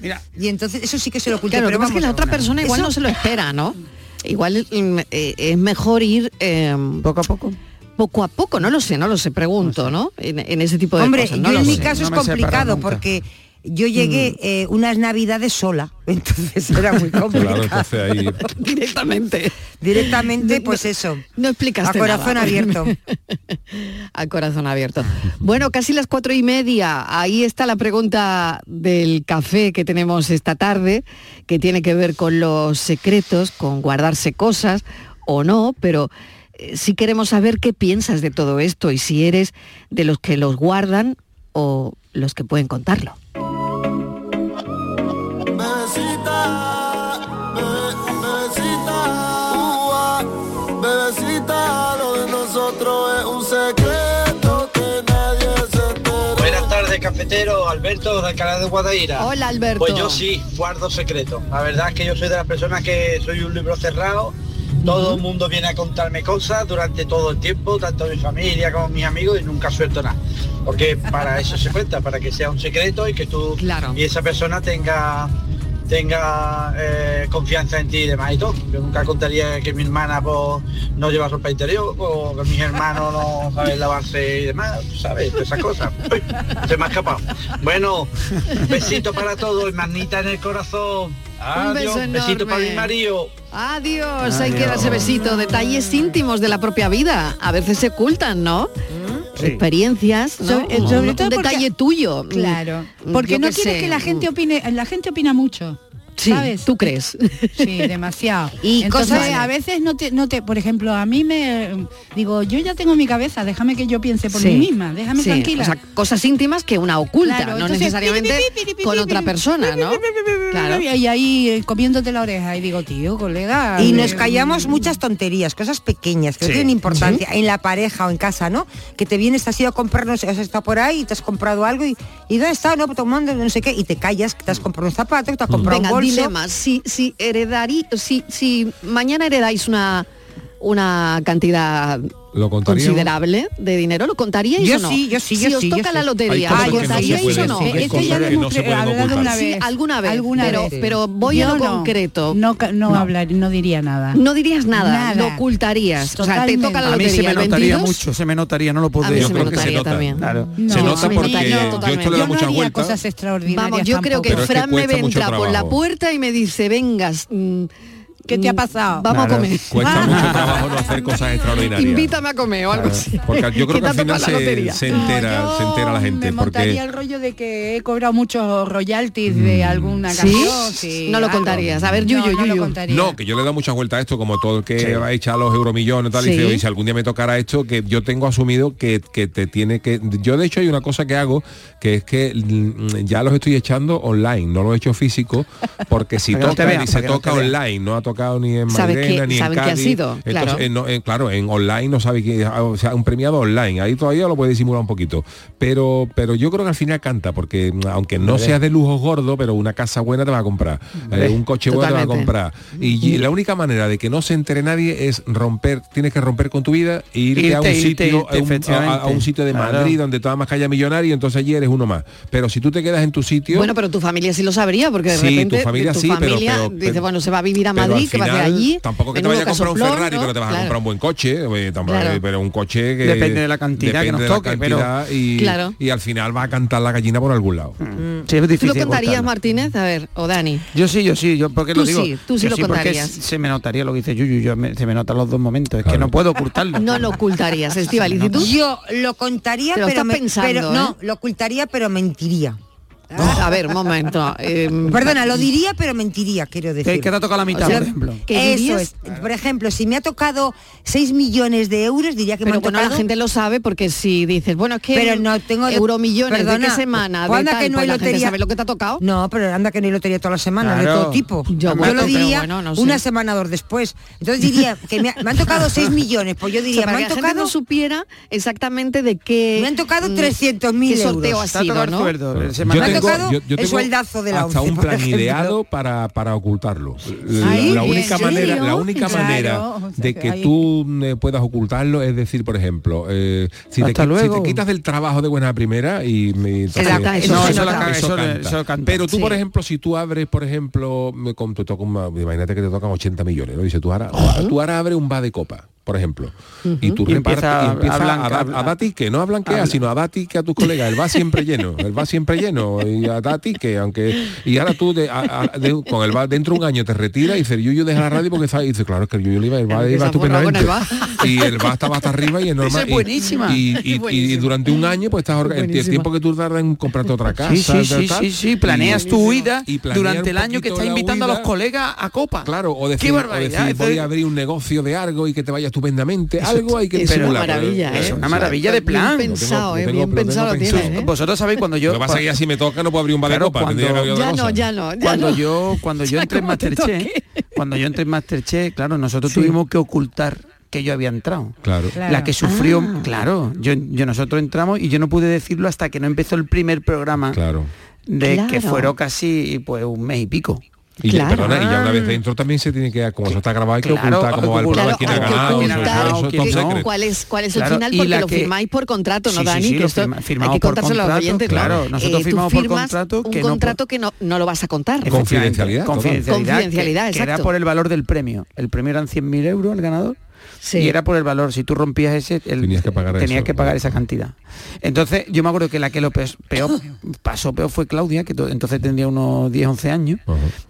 Mira, Y entonces eso sí que se lo oculté, Claro, pero lo que pasa es que la otra persona igual eso- no se lo espera, ¿no? Igual mm, eh, es mejor ir eh, poco a poco. poco a poco, no lo sé, no lo sé, pregunto, ¿no? En, en ese tipo de Hombre, cosas. no yo en mi sé. caso No es complicado nunca. porque yo llegué eh, unas navidades sola, entonces era muy Claro, complicado. entonces ahí Directamente. Directamente, pues eso. No explicaste A corazón nada. abierto. a corazón abierto. Bueno, casi las cuatro y media. Ahí está la pregunta del café que tenemos esta tarde, que tiene que ver con los secretos, con guardarse cosas o no, pero eh, sí queremos saber qué piensas de todo esto y si eres de los que los guardan o los que pueden contarlo. Alberto, de Alcalá de Guadaira. Hola, Alberto. Pues yo sí, guardo secretos. La verdad es que yo soy de las personas que soy un libro cerrado. Todo el mundo viene a contarme cosas durante todo el tiempo, tanto mi familia como mis amigos, y nunca suelto nada. Porque para eso se cuenta, para que sea un secreto y que tú Claro. y esa persona tenga tenga eh, confianza en ti y demás y todo. Yo nunca contaría que mi hermana pues, no lleva ropa interior o que mis hermanos no saben lavarse y demás, ¿sabes? Todas esas cosas. Uy, se me ha escapado. Bueno, besito para todos, hermanita en el corazón. Un beso Adiós, besito para mi marido. Adiós, hay que darse besito, detalles íntimos de la propia vida. A veces se ocultan, ¿no? Experiencias, ¿no? Sobre- eh, Un- sobre un todo porque- detalle tuyo. Claro, Mm, porque yo no quieres sé. que la gente opine, la gente opina mucho. Sí, ¿sabes? ¿Tú crees? Sí, demasiado. y cosas... a veces no te, no te, por ejemplo, a mí me digo, yo ya tengo mi cabeza, déjame que yo piense por mí misma, déjame tranquila. O sea, cosas íntimas que una oculta, no necesariamente con otra persona, ¿no? Claro. Y ahí comiéndote la oreja y digo, tío, colega. Y nos callamos muchas tonterías, cosas pequeñas que no tienen importancia en la pareja o en casa, ¿no? Que te vienes, te has ido a comprar, no sé, has estado por ahí y te has comprado algo y, y ¿dónde está? No, tomando no sé qué, y te callas, que te has comprado un zapato, que te has comprado un bolso tranquilo. Si, si, heredarí, si, si mañana heredáis una, una cantidad ¿Lo considerable de dinero. ¿Lo contaríais yo o no? Sí, yo sí, yo si os toca la lotería. Es que ya lo alguna vez, alguna pero, vez. pero voy a lo concreto. No, no, hablar, no diría nada. No dirías nada, lo ocultarías. Totalmente. O sea, te toca la lotería. Se me notaría mucho, se me notaría, no lo puedo decir. Yo creo que se nota. También. Claro. se nota porque yo esto le cosas extraordinarias Vamos, yo creo que Fran me vendrá por la puerta y me dice, vengas, mm, ¿Qué te ha mm, pasado? Vamos a comer. Cuesta ah. mucho trabajo no hacer cosas extraordinarias. Invítame a comer o algo así. Porque yo creo que al final se, se, entera, ah, se entera la gente. Me porque... montaría el rollo de que he cobrado muchos royalties de mm. alguna canción. No lo contarías. A ver, yo, No, que yo le he dado muchas vueltas a esto, como todo el que va a echar los euromillones tal, y tal, y si algún día me tocara esto, que yo tengo asumido que, que te tiene que... Yo de hecho hay una cosa que hago, que es que mm, ya los estoy echando online, no los he hecho físico, porque si toca, y se toca online, no a tocado ni en Mairena, que, ni en Cádiz. Eh, eh, claro. En, online no sabe que ah, o sea, un premiado online, ahí todavía lo puede disimular un poquito. Pero, pero yo creo que al final canta, porque mm, aunque no vale. seas de lujos gordo, pero una casa buena te va a comprar, eh, un coche bueno te va a comprar. Y, la única manera de que no se entere nadie es romper, tienes que romper con tu vida e irte, a un sitio, a, un, sitio de. Madrid donde toda más calla millonario, entonces allí eres uno más. Pero si tú te quedas en tu sitio. Bueno, pero tu familia sí lo sabría, porque de sí, repente tu familia tu sí, pero, bueno, se va a vivir a Madrid que va a ser allí. Tampoco que te vayas a comprar un Ferrari, pero te vas a comprar un buen coche, pero un coche que depende de la cantidad que nos toque, pero y, claro. y al final va a cantar la gallina por algún lado. Mm. mm. Es difícil ¿Tú lo contarías, Martínez? A ver, o Dani. Yo sí, yo sí, yo porque tú lo digo. Sí, tú sí lo sí, contarías. Se me notaría lo que dice Yuyu, yo me, se me notan los dos momentos, es que no puedo ocultarlo. No lo ocultarías, Estivaliz, ¿y? Yo lo contaría, pero no, ¿eh? lo ocultaría, pero mentiría. A ver, un momento. Em, perdona, lo diría, pero mentiría, quiero decir. Que, te ha tocado la mitad, por ejemplo. Por ejemplo, si me ha tocado 6 millones de euros, diría que pero me ha bueno, la gente lo sabe porque si dices, bueno, es que... Pero no tengo... Euro millones, ¿de qué semana? De anda tal, que no pues hay lotería? ¿Sabes lo que te ha tocado? No, pero anda que no hay lotería todas las semanas, de todo tipo. Yo, lo diría una semana o dos después. Entonces diría que me, han tocado 6 millones, pues yo diría, me han tocado... Gente no supiera exactamente de qué... Me han tocado mm, 300.000 euros. sorteo ha ¿no? yo, yo la hasta un plan ideado para, para ocultarlo. La, única manera, la única manera de que, tú mm, eh, puedas ocultarlo es decir, por ejemplo, eh, si, te, quitas del trabajo de buena primera y me Pero tú, por ejemplo, si tú abres, por ejemplo, con, imagínate que te tocan 80 millones, ¿no? Dice, tú ahora, tú ahora abres un bar de copa por ejemplo, y tú y y empieza a, blanca, a, a, no a blanquear, sino a dar ticket a tus colegas, el va siempre lleno, él va siempre lleno, y a da ticket, aunque, y ahora tú con el va dentro de un año te retiras y dices, yo, yo deja la radio porque está, y dice, claro, es que el yo, iba, el va iba estupendamente, el y el va estaba hasta arriba y es normal, y, durante un año pues estás el, el tiempo que tú tardas en comprarte otra casa, sí, sí, sí, sí planeas tu huida durante el año que estás invitando a los colegas a copa, claro, o decir, o decir, voy a abrir un negocio de algo y que te vayas estupendamente. Algo hay que es. Una maravilla, ¿eh? Es una maravilla de plan. Pensado, ¿eh? ¿eh? Vosotros sabéis cuando yo. Lo que pasa es que me toca no puedo abrir un bar de. Cuando, yo, cuando yo entré en Masterchef, cuando yo entré en Masterchef, claro, nosotros tuvimos que ocultar que yo había entrado. La que sufrió, ah. claro. Yo, nosotros entramos y yo no pude decirlo hasta que no empezó el primer programa. Claro. De que fueron casi pues un mes y pico. Y, claro. ya, perdona, y ya una vez ah. dentro también se tiene que, como eso está grabado, hay que claro, ocultar cómo va el programa, quién ha ganado, eso, eso, eso, no. cuál es, cuál es el final, porque lo que... firmáis por contrato, ¿no, sí, Dani? Sí, sí, que esto firma, hay que contárselo a los oyentes. Claro, eh, nosotros eh, firmamos por contrato que un contrato que no, no lo vas a contar. Confidencialidad. Confidencialidad, Confidencialidad que, exacto. Que era por el valor del premio. El premio eran 100.000 euros el ganador y era por el valor. Si tú rompías ese, tenías que pagar, que pagar esa cantidad. Entonces, yo me acuerdo que la que lo peor, pasó peor fue Claudia, que entonces tendría unos 10, 11 años,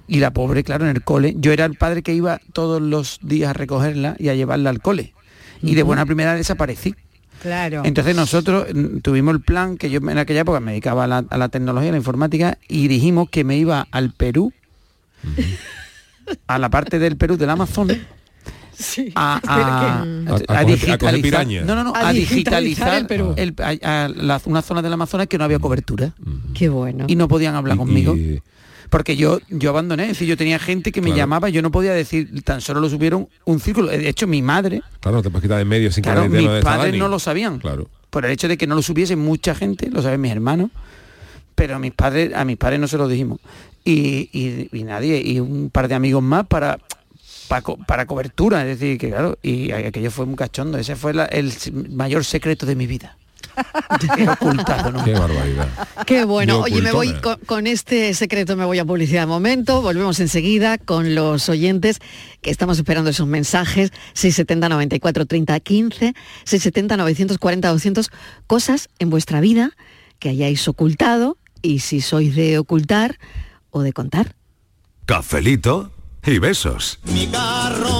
y la pobre, claro, en el cole. Yo era el padre que iba todos los días a recogerla y a llevarla al cole. Y de buena primera desaparecí. Claro. Entonces nosotros mm, tuvimos el plan que yo en aquella época me dedicaba a la, tecnología, a la informática, y dijimos que me iba al Perú, a la parte del Perú del Amazonas, Sí. a, a- A- a coger- a coger digitalizar piraña. no no no A a, digitalizar digitalizar el Perú. el- a- a la- una zona del Amazonas que no había cobertura Qué bueno. y no podían hablar Y- conmigo y- porque yo yo abandoné es decir yo tenía gente que me Claro. llamaba yo no podía decir tan solo lo subieron un círculo de hecho mi madre Claro, no te puedes quitar de medio sin claro que mis de padres no lo sabían Claro. por el hecho de que no lo supiese mucha gente lo saben mis hermanos pero a mis padres a mis padres no se lo dijimos y, y- y nadie y un par de amigos más para para, co- para cobertura es decir que claro y aquello fue un cachondo ese fue la- el mayor secreto de mi vida He ocultado ¿no? Qué barbaridad. Qué bueno. Oye, me voy con, con este secreto, me voy a publicidad de momento. Volvemos enseguida con los oyentes que estamos esperando esos mensajes. 670 94 30 15, 670 940 200. Cosas en vuestra vida que hayáis ocultado y si sois de ocultar o de contar. Cafelito y besos. Mi carro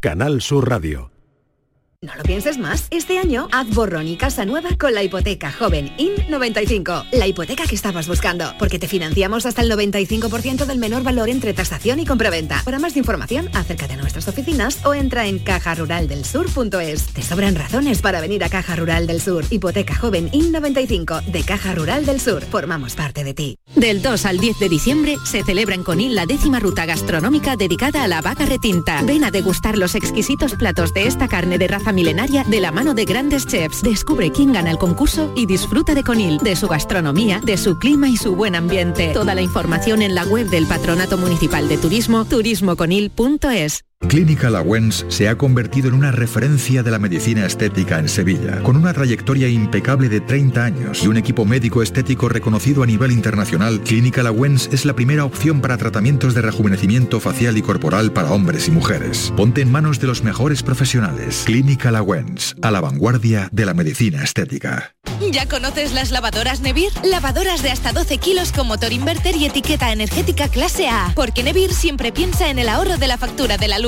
Canal Sur Radio. No lo pienses más. Este año haz borrón y casa nueva con la hipoteca joven IN95. La hipoteca que estabas buscando. Porque te financiamos hasta el 95% del menor valor entre tasación y compraventa. Para más información, acércate a nuestras oficinas o entra en cajaruraldelsur.es. Te sobran razones para venir a Caja Rural del Sur. Hipoteca joven IN95 de Caja Rural del Sur. Formamos parte de ti. Del 2 al 10 de diciembre se celebra en Conil la décima ruta gastronómica dedicada a la vaca retinta. Ven a degustar los exquisitos platos de esta carne de raza milenaria de la mano de grandes chefs. Descubre quién gana el concurso y disfruta de Conil, de su gastronomía, de su clima y su buen ambiente. Toda la información en la web del Patronato Municipal de Turismo, turismoconil.es. Clínica Lawens se ha convertido en una referencia de la medicina estética en Sevilla, con una trayectoria impecable de 30 años y un equipo médico estético reconocido a nivel internacional. Clínica Lawens es la primera opción para tratamientos de rejuvenecimiento facial y corporal para hombres y mujeres. Ponte en manos de los mejores profesionales. Clínica Lawens, a la vanguardia de la medicina estética. ¿Ya conoces las lavadoras Nevir? Lavadoras de hasta 12 kilos con motor inverter y etiqueta energética clase A. Porque Nevir siempre piensa en el ahorro de la factura de la luz.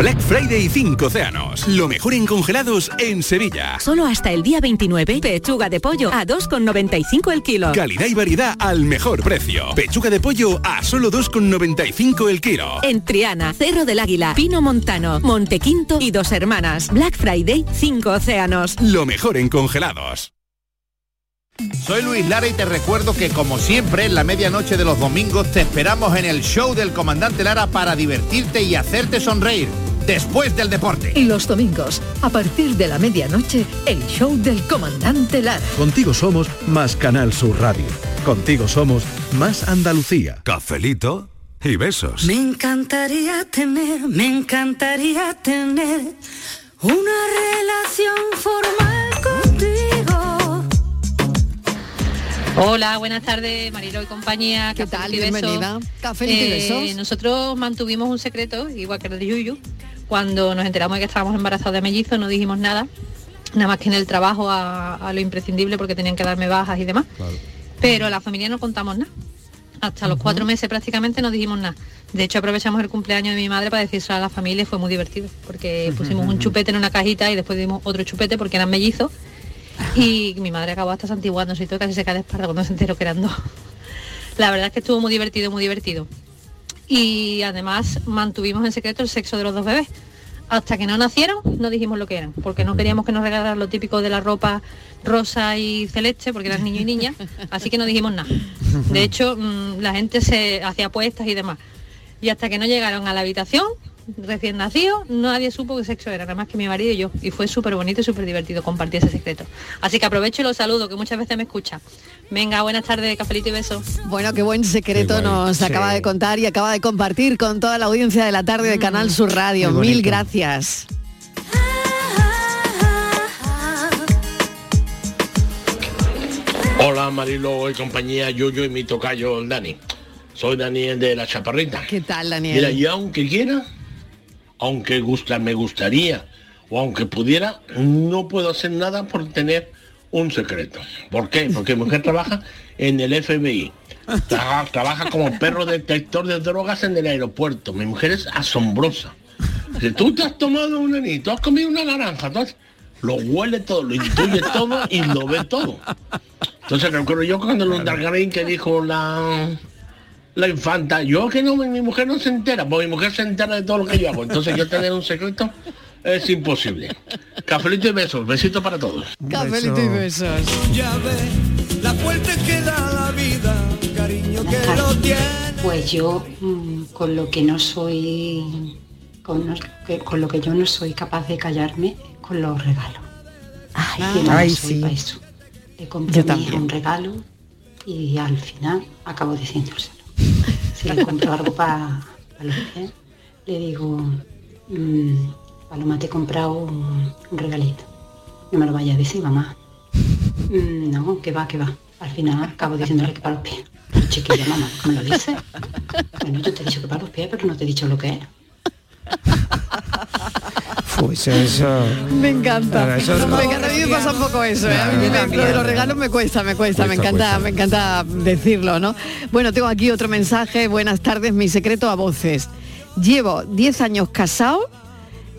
Black Friday 5 océanos. Lo mejor en congelados en Sevilla. Solo hasta el día 29, pechuga de pollo a 2,95 el kilo. Calidad y variedad al mejor precio. Pechuga de pollo a solo 2,95 el kilo. En Triana, Cerro del Águila, Pino Montano, Montequinto y Dos Hermanas. Black Friday 5 océanos. Lo mejor en congelados. Soy Luis Lara y te recuerdo que como siempre en la medianoche de los domingos te esperamos en el show del comandante Lara para divertirte y hacerte sonreír después del deporte. Y los domingos, a partir de la medianoche, el show del comandante Lara. Contigo somos más Canal Sur Radio. Contigo somos más Andalucía. Cafelito y besos. Me encantaría tener, me encantaría tener una relación formal contigo. Hola, buenas tardes, Marilo y compañía. ¿Qué Cafelito tal? y besos. Bienvenida. Y Eh, besos. Nosotros mantuvimos un secreto, igual que el de Yuyu. Cuando nos enteramos de que estábamos embarazados de mellizos, no dijimos nada, nada más que en el trabajo a, a lo imprescindible porque tenían que darme bajas y demás. Pero a la familia no contamos nada. Hasta los cuatro meses prácticamente no dijimos nada. De hecho, aprovechamos el cumpleaños de mi madre para decírselo a la familia y fue muy divertido, porque pusimos un chupete en una cajita y después dimos otro chupete porque eran mellizos. Y mi madre acabó hasta santiguándose y todo, casi se cae de espalda cuando se enteró que eran dos. La verdad es que estuvo muy divertido, muy divertido. Y además mantuvimos en secreto el sexo de los dos bebés. Hasta que no nacieron, no dijimos lo que eran, porque no queríamos que nos regalaran lo típico de la ropa rosa y celeste, porque eran niño y niña, así que no dijimos nada. De hecho, mm, la gente se hacía apuestas y demás. Y hasta que no llegaron a la habitación, recién nacido, nadie supo qué sexo era, nada más que mi marido y yo. Y fue súper bonito y súper divertido compartir ese secreto. Así que aprovecho y los saludo, que muchas veces me escucha. Venga, buenas tardes, cafelito y besos. Bueno, qué buen secreto nos acaba de contar y acaba de compartir con toda la audiencia de la tarde de Canal Sur Radio. Mil gracias. Hola Marilo y compañía, Yuyo y mi tocayo Dani. Soy Daniel de la Chaparrita. ¿Qué tal, Daniel? Mira, y aunque quiera, aunque gusta, me gustaría, o aunque pudiera, no puedo hacer nada por tener un secreto. ¿Por qué? Porque mi mujer trabaja en el FBI. Trabaja, trabaja como perro detector de drogas en el aeropuerto. Mi mujer es asombrosa. Si tú te has tomado un anís, tú has comido una naranja, tú has- lo huele todo, lo intuye todo y lo ve todo. Entonces recuerdo yo cuando los Dargarín que dijo la la infanta, yo que no, mi, mujer no se entera, porque mi mujer se entera de todo lo que yo hago. Entonces yo tener un secreto es imposible. Cafelito y besos, besitos para todos. Cafelito y besos. Ya ve la fuerte que da la vida, cariño que lo tiene. Pues yo mm, con lo que no soy, con, lo que, con lo que yo no soy capaz de callarme, con los regalos. Ay, mala Ay, soy sí. para eso. Le Yo también. un regalo y al final acabo diciéndoselo. Si le compro algo para los pies, le digo, "Mm, Paloma, te he comprado un, regalito. No me lo vaya a decir, mamá. "Mm, no, que va, que va. Al final acabo diciéndole que para los pies. Chiquilla, mamá, ¿me lo dices? Bueno, yo te he dicho que para los pies, pero no te he dicho lo que es. Pues eso. Me encanta. Pero eso no- me encanta. A mí me pasa un poco eso. ¿eh? A mí Yo me- también. lo de los regalos me cuesta, me cuesta, me encanta, cuesta. me encanta decirlo, ¿no? Bueno, tengo aquí otro mensaje. Buenas tardes, mi secreto a voces. Llevo 10 años casado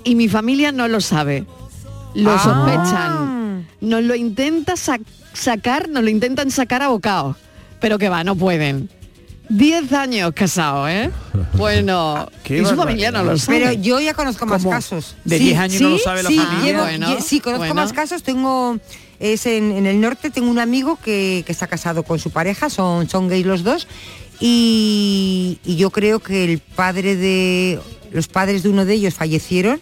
y mi familia no lo sabe. Lo Ah. sospechan. Nos lo intenta sa- sacar, nos lo intentan sacar a bocados. Pero que va, no pueden. 10 años casado, ¿eh? Bueno, Qué y su familia no lo sabe. Pero yo ya conozco más ¿Cómo? casos. ¿De 10 años no lo sabe la sí, familia? llevo- Bueno, ye- sí, conozco bueno. más casos. Tengo es en, en el norte tengo un amigo que, que está casado con su pareja, son, son gays los dos. Y, y yo creo que el padre de los padres de uno de ellos fallecieron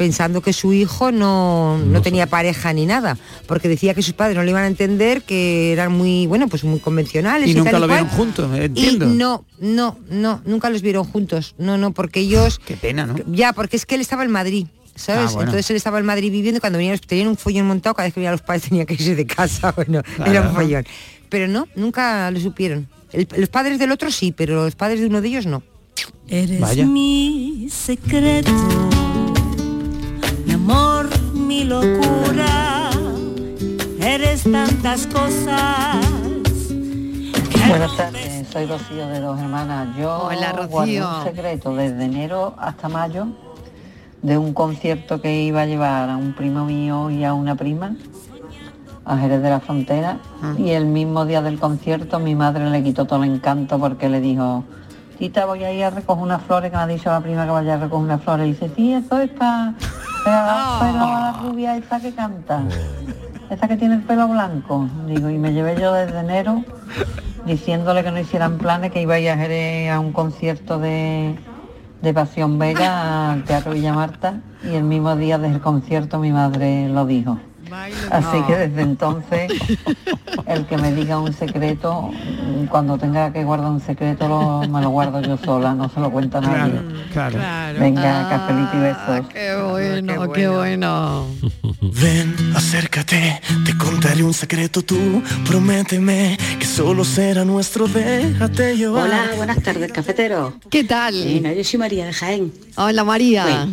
pensando que su hijo no, no tenía pareja ni nada, porque decía que sus padres no le iban a entender, que eran muy, bueno, pues muy convencionales. Y nunca tal lo vieron juntos, entiendo. Y no, no, no, nunca los vieron juntos. No, no, porque ellos... Qué pena, ¿no? Ya, porque es que él estaba en Madrid. ¿Sabes? Ah, bueno. Entonces él estaba en Madrid viviendo y cuando venían los- tenían un follón montado, cada vez que venían los padres tenía que irse de casa. Bueno, era un follón. Pero no, nunca lo supieron. El- los padres del otro sí, pero los padres de uno de ellos no. Eres Vaya. mi secreto, mi locura. Eres tantas cosas. Buenas tardes, soy Rocío de Dos Hermanas. Yo Hola, guardé Rocío. un secreto desde enero hasta mayo de un concierto que iba a llevar a un primo mío y a una prima a Jerez de la Frontera y el mismo día del concierto mi madre le quitó todo el encanto porque le dijo Tita voy a ir a recoger unas flores que me ha dicho la prima que vaya a recoger unas flores y dice sí eso es para la rubia esa que canta esa que tiene el pelo blanco digo y me llevé yo desde enero diciéndole que no hicieran planes, que iba a ir a un concierto de, de Pasión Vega al Teatro Villa Marta y el mismo día del concierto mi madre lo dijo. Así que desde entonces el que me diga un secreto, cuando tenga que guardar un secreto lo- me lo guardo yo sola, no se lo cuenta a nadie. Claro. Venga, cafelito y besos. Qué bueno, qué bueno. Ven, acércate, te contaré un secreto tú, prométeme que solo será nuestro, déjate llevar. Hola, buenas tardes, cafetero. ¿Qué tal? Bueno, yo soy María de Jaén. Hola María. Bueno,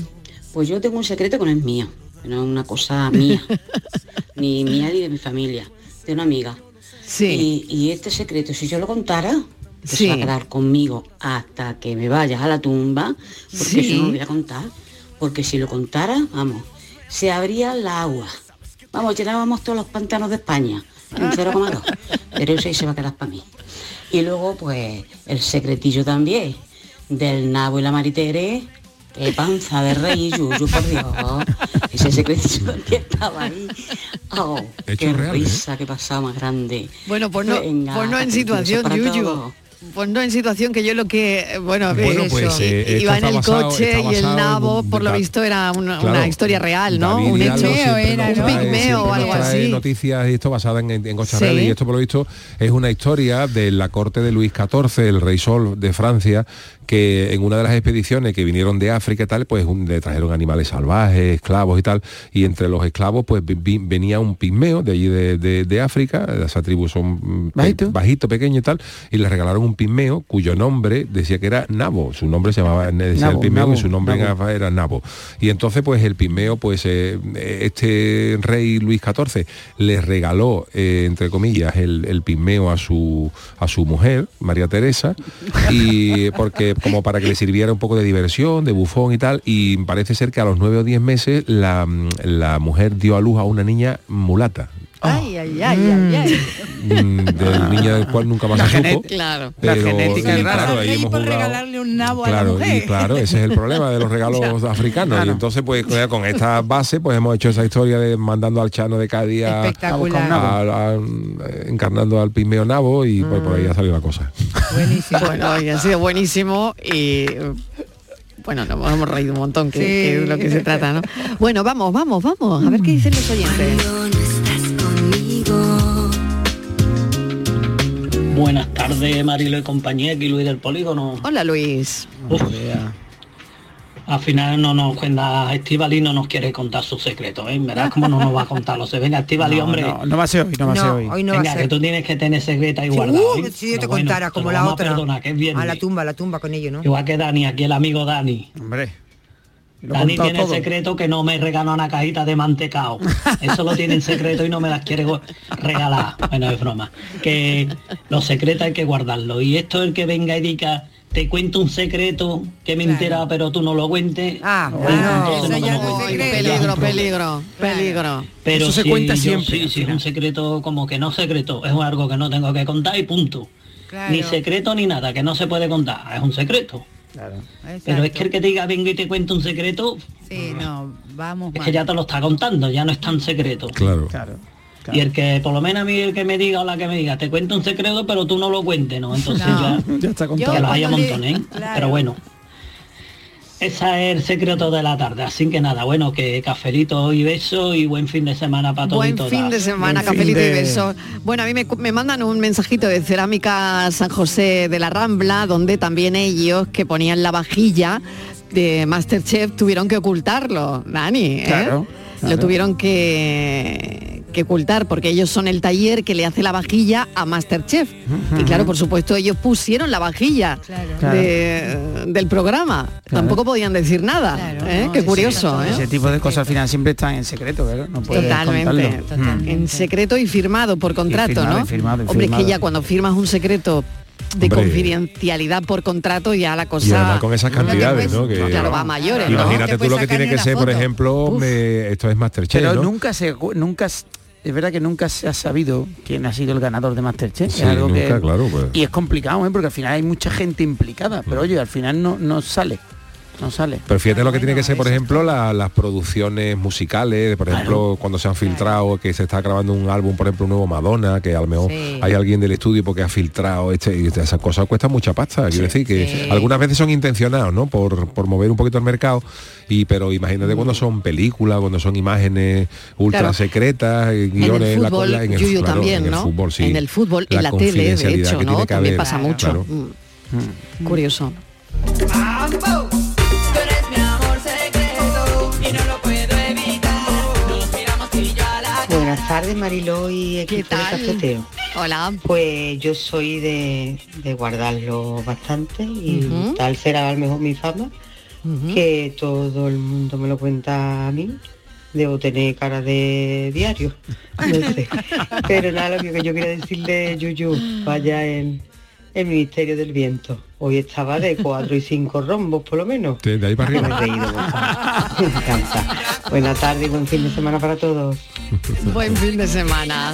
pues yo tengo un secreto que no es mío, no es una cosa mía, ni mía ni de mi familia, de una amiga. Sí. Y, y este secreto, si yo lo contara, que se va a Sí. quedar conmigo hasta que me vayas a la tumba, porque Sí. eso no lo voy a contar. Porque si lo contara, vamos, se abría la agua. Vamos, llenábamos todos los pantanos de España, en 0,2. Pero eso ahí se va a quedar para mí. Y luego, pues, el secretillo también, del nabo y la maritere, qué panza de rey, yuyu, por Dios. Ese secretillo también estaba ahí. Oh, qué reales, risa, qué pasado más grande. Bueno, pues no, Venga, pues no en situación, Yuyu. todos. Pues no en situación que yo lo que, eh, bueno, Bueno, eso, pues, eh, iba en el basado- coche y el en nabo, por lo visto, era una, Claro. una historia real, ¿no? David un hecho, nos un pigmeo o algo así. noticias y esto basada en, en Cocharel Sí. y esto por lo visto es una historia de la corte de Luis XIV, el rey Sol de Francia, que en una de las expediciones que vinieron de África y tal, pues un- le trajeron animales salvajes, esclavos y tal, y entre los esclavos pues vi- venía un pigmeo de allí de, de- de África, esa tribu son mm, pe- Bajito. pequeño y tal, y le regalaron un pigmeo cuyo nombre decía que era Nabo, su nombre se llamaba, decía Nabo, el pigmeo Nabo, y su nombre en Nabo. África era Nabo. Y entonces pues el pigmeo, pues eh, este rey Luis XIV le regaló, eh, entre comillas, el, el pigmeo a su, a su mujer, María Teresa, y porque como para que le sirviera un poco de diversión, de bufón y tal, y parece ser que a los nueve o diez meses la, la mujer dio a luz a una niña mulata. Ay, ay, ay, ay, ay. mm, del niño del cual nunca más La se supo. Claro. Pero, La genética es rara. claro, ahí Rey hemos por jugado- regalarle un nabo a la claro, mujer. y claro, ese es el problema de los regalos africanos. Y entonces, pues con- esta base, pues hemos hecho esa historia de mandando al Chano de Cádiz a, Espectacular. a- a- a- encarnando al Pigmeo Nabo y pues, por ahí ha salido la cosa. Bueno, y ha sido buenísimo y bueno, nos hemos reído un montón, que, Sí. que es lo que se trata, ¿no? Bueno, vamos, vamos, vamos, a ver qué dicen los oyentes. Buenas tardes, Marilo y compañía, aquí Luis del Polígono. Hola Luis. Uf. Al final no nos cuenta Estivali no nos quiere contar sus secretos, ¿eh? Verás cómo no nos va a contar los Venga, Estivali, No, hombre. no, no va a ser hoy, no va a ser hoy. no va a Venga, ser. que tú tienes que tener secreta y guardar. Uh, si yo te contara como la otra. Perdona, que es a la tumba, a la tumba con ello, ¿no? Igual que Dani, aquí el amigo Dani. Hombre. Dani tiene el secreto que no me regala una cajita de mantecao. Eso lo tiene en secreto y no me las quiere regalar. Bueno, es broma. Que los secretos hay que guardarlos. Y esto el que venga y diga, te cuento un secreto que me entera pero tú no lo cuentes. Ah, no lo cuentes. Peligro, peligro, peligro. Pero Eso se si cuenta yo- siempre, sí, sí, es un secreto como que no secreto, es algo que no tengo que contar y punto. Claro. Ni secreto ni nada, que no se puede contar, es un secreto. Pero es que el que te diga vengo y te cuento un secreto, Sí, no, vamos es mal. que ya te lo está contando, ya no es tan secreto. Claro. Y el que, por lo menos a mí, el que me diga o la que me diga, te cuento un secreto, pero tú no lo cuentes, ¿no? Entonces No. ya, Ya está que contado. los haya montones, ¿eh? claro. Pero bueno. Ese es el secreto de la tarde, así que nada, bueno, que cafelito y beso y buen fin de semana para todos y Buen fin de semana, Buen cafelito y besos. Bueno, a mí me, me mandan un mensajito de Cerámica San José de la Rambla, donde también ellos que ponían la vajilla de Masterchef tuvieron que ocultarlo, Dani. ¿eh? Claro, Lo tuvieron que, que ocultar porque ellos son el taller que le hace la vajilla a Masterchef. Y claro, por supuesto, ellos pusieron la vajilla de- del programa. Tampoco podían decir nada. ¿eh? Qué curioso, ¿eh? Ese tipo de cosas al final siempre están en secreto, ¿verdad? No puedes Totalmente. contarlo. Mm. En secreto y firmado por contrato, firmado, ¿no? y firmado, y Hombre, es que ya cuando firmas un secreto de Hombre. confidencialidad por contrato, ya la cosa... Y además con esas cantidades, ¿no? Que, Claro, va a mayores, ¿no? Imagínate Te tú lo que tiene que ser, una por foto. ejemplo, me- esto es Masterchef, Pero ¿no? nunca se nunca es verdad que nunca se ha sabido quién ha sido el ganador de Masterchef. Sí, es algo que nunca, claro, pues. y es complicado, ¿eh? porque al final hay mucha gente implicada, pero oye, al final no, no sale. No sale. Pero fíjate lo que tiene que ser, por ejemplo, la- las producciones musicales, por ejemplo, cuando se han filtrado, que se está grabando un álbum, por ejemplo, un nuevo Madonna, que a lo mejor Sí. hay alguien del estudio porque ha filtrado este y esas cosas cuestan mucha pasta. Quiero decir que Sí. algunas veces son intencionados, ¿no? Por, por mover un poquito el mercado. Y pero imagínate cuando son películas, cuando son imágenes ultra Claro. secretas, eh, En guiones, el la fútbol, cosa- en el, claro, también, en el ¿no? fútbol, sí. En el fútbol, La en la tele, de hecho, ¿no? También haber, pasa mucho. claro. Mm. Curioso. Buenas tardes, Mariló y equipo de cafeteo. Hola. Pues yo soy de, de guardarlo bastante y tal será a lo mejor mi fama, que todo el mundo me lo cuenta a mí. Debo tener cara de diario, no sé. Pero nada, lo que yo quería decirle, Yuyu, vaya en, el Ministerio del Viento. Hoy estaba de cuatro y cinco rombos, por lo menos. De, de ahí para Me he arriba. reído bastante. Me encanta. Buenas tardes y buen fin de semana para todos. Buen fin de semana.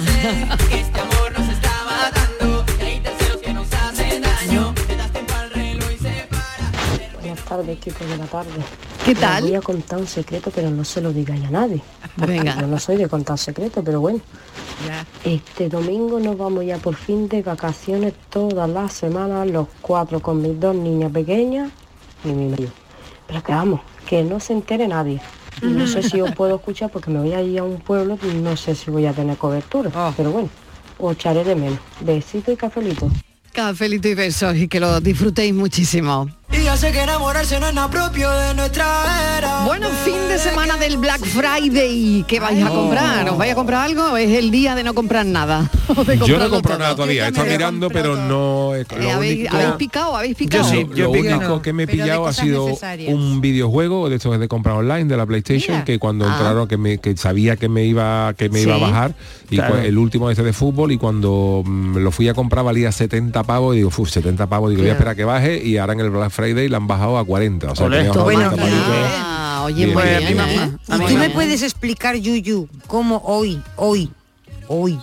Buenas tardes, equipo de la tarde. ¿Qué tal? Les voy a contar un secreto, pero no se lo digáis a nadie. Venga. Yo no soy de contar secretos, pero bueno. Este domingo nos vamos ya por fin de vacaciones todas las semanas, los cuatro con mis dos niñas pequeñas y mi marido. Pero que vamos, que no se entere nadie. Y no sé si os puedo escuchar porque me voy a ir a un pueblo y no sé si voy a tener cobertura. Pero bueno, os echaré de menos. Besito y cafelito. Cafelito y besos y que lo disfrutéis muchísimo. Y ya sé que enamorarse no es propio de nuestra era. Bueno, fin de semana del Black Friday. ¿Qué vais a comprar? ¿Os vais a comprar algo? ¿O es el día de no comprar nada? ¿O de Yo no he comprarlo comprado todo? nada todavía, he estado mirando, pero no... Eh, ¿habéis, habéis picado? ¿Habéis picado? Yo sí, lo único que me he pillado ha sido necesarias. un videojuego de estos de compra online de la PlayStation Mira. que cuando Ah. entraron que me que sabía que me iba que me iba a bajar y Claro. cu- el último este de fútbol y cuando mm, lo fui a comprar valía 70 pavos y digo, "Uf, 70 pavos, digo, voy a Claro. esperar que baje y ahora en el Black Friday la han bajado a 40, o sea, que Bueno, 40 pavitos. Ah, oye, Bien, muy bien, bien, bien. ¿eh? ¿Y tú me puedes explicar, Yuyu, cómo hoy, hoy, hoy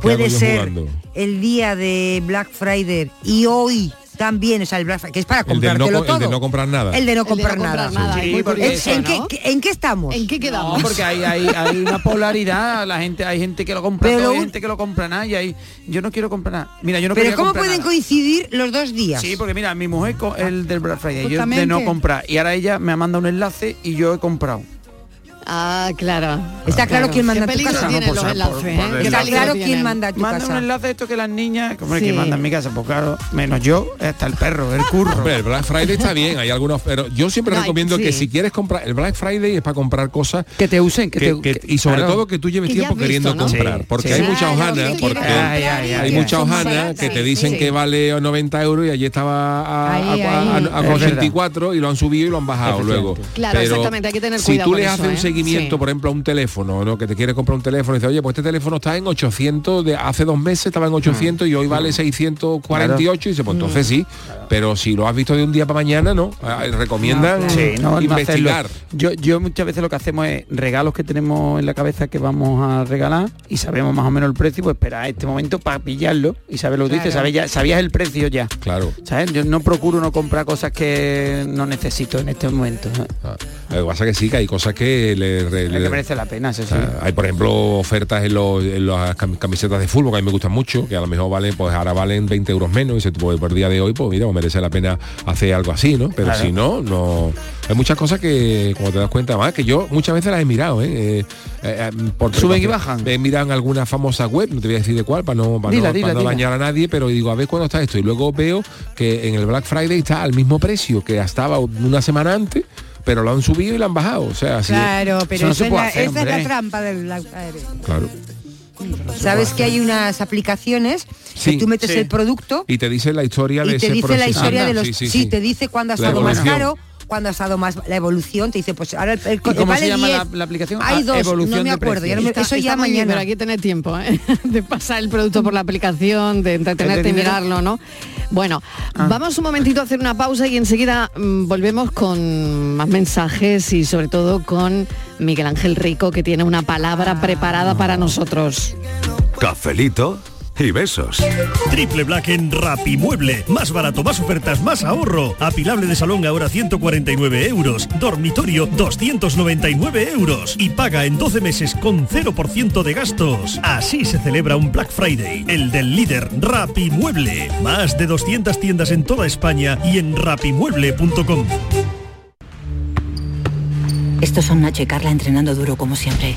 puede ser jugando? el día de Black Friday y hoy también, o sea, el Black Friday, que es para El de, no, comprártelo co- todo? el de no comprar nada. El de no El de no comprar nada. Sí, es ¿En, ¿no? qué, qué- en qué estamos? ¿En qué quedamos? No, porque hay, hay, hay una polaridad, la gente, hay gente que lo compra Pero todo, hay un- gente que lo compra nada y hay, yo no quiero comprar nada. Mira, yo no Pero ¿cómo comprar pueden nada. coincidir los dos días? Sí, porque mira, mi mujer con el del Black Friday, yo de Justamente. no comprar y ahora ella me ha mandado un enlace y yo he comprado. Ah, claro. Está claro quién manda ¿Qué en tu peligro casa. tienen No, los por- enlaces, por- ¿eh? por ¿Qué desgracia. Está claro tienen? quién manda a tu Manda un casa. enlace esto que las niñas, como es Sí. que manda en mi casa, pues claro, menos yo, hasta el perro, el curro. Hombre, el Black Friday está bien, hay algunos, pero yo siempre No, recomiendo sí. que si quieres comprar, el Black Friday es para comprar cosas que te usen, que, que- te que- y sobre claro. todo que tú lleves Que tiempo visto, queriendo ¿no? comprar, Sí, porque sí. hay muchas Claro, hojanas, que porque hay muchas hojanas que te dicen que vale 90 euros y allí estaba a, Ahí, a- a- ahí. a- a Es 84 y lo han subido y lo han bajado luego. Claro, exactamente, hay que tener si cuidado tú con les eso, haces un ¿eh? Seguimiento, Sí. por ejemplo, a un teléfono, ¿no? que te quieres comprar un teléfono y dices, oye, pues este teléfono está en 800, de hace dos meses estaba en 800 y hoy vale 648 y dice, pues entonces sí, pero si lo has visto de un día para mañana, no, Ah, recomiendan Sí, no, investigar. Yo, yo muchas veces lo que hacemos es regalos que tenemos en la cabeza que vamos a regalar y sabemos más o menos el precio, pues esperar a este momento para pillarlo y saber lo que dices, sabes ya, sabías el precio ya. Claro. ¿Sabes? Yo no procuro no comprar cosas que no necesito en este momento. ¿eh? Ah, Lo que pasa que sí, que hay cosas que le, Que merece la pena, eso o sí. sea, hay por ejemplo ofertas en, los, en las cam- camisetas de fútbol que a mí me gustan mucho, que a lo mejor valen, pues ahora valen 20 euros menos y se pues, por el día de hoy, pues mira, pues merece la pena hacer algo así, ¿no? Pero Claro. si no, no. Hay muchas cosas que, como te das cuenta, más que yo muchas veces las he mirado, ¿eh? Eh, eh, por Suben y bajan. He mirado en alguna famosa web, no te voy a decir de cuál, para no, para Dila, no, dila, para no dila. dañar a nadie, pero digo, a ver cuándo está esto. Y luego veo que en el Black Friday está al mismo precio que estaba una semana antes, pero lo han subido y lo han bajado. O sea, así. Claro, pero no esa, se es puede la, hacer, esa es la trampa del Black Friday. Claro. Sabes que hay unas aplicaciones Sí, que tú metes sí. el producto Y te dice la historia de y te ese dice la historia de los Sí, sí, sí, sí. te dice cuándo ha estado más caro cuándo ha estado más la evolución te dice pues ahora el, el ¿Y cómo vale se llama 10. la, la aplicación? hay Ah, dos evolución no me acuerdo ya no me- Está- eso está ya bien, mañana pero hay que tener tiempo ¿eh? de pasar el producto por la aplicación, de entretenerte y mirarlo, ¿no? Bueno, Ah. vamos un momentito a hacer una pausa y enseguida mm, volvemos con más mensajes y sobre todo con Miguel Ángel Rico que tiene una palabra preparada para nosotros. Cafelito y besos. Triple Black en Rapimueble. Más barato, más ofertas, más ahorro. Apilable de salón ahora 149 euros. Dormitorio 299 euros. Y paga en 12 meses con 0% de gastos. Así se celebra un Black Friday. El del líder Rapimueble. Más de 200 tiendas en toda España y en rapimueble.com. Estos son Nacho y Carla entrenando duro como siempre.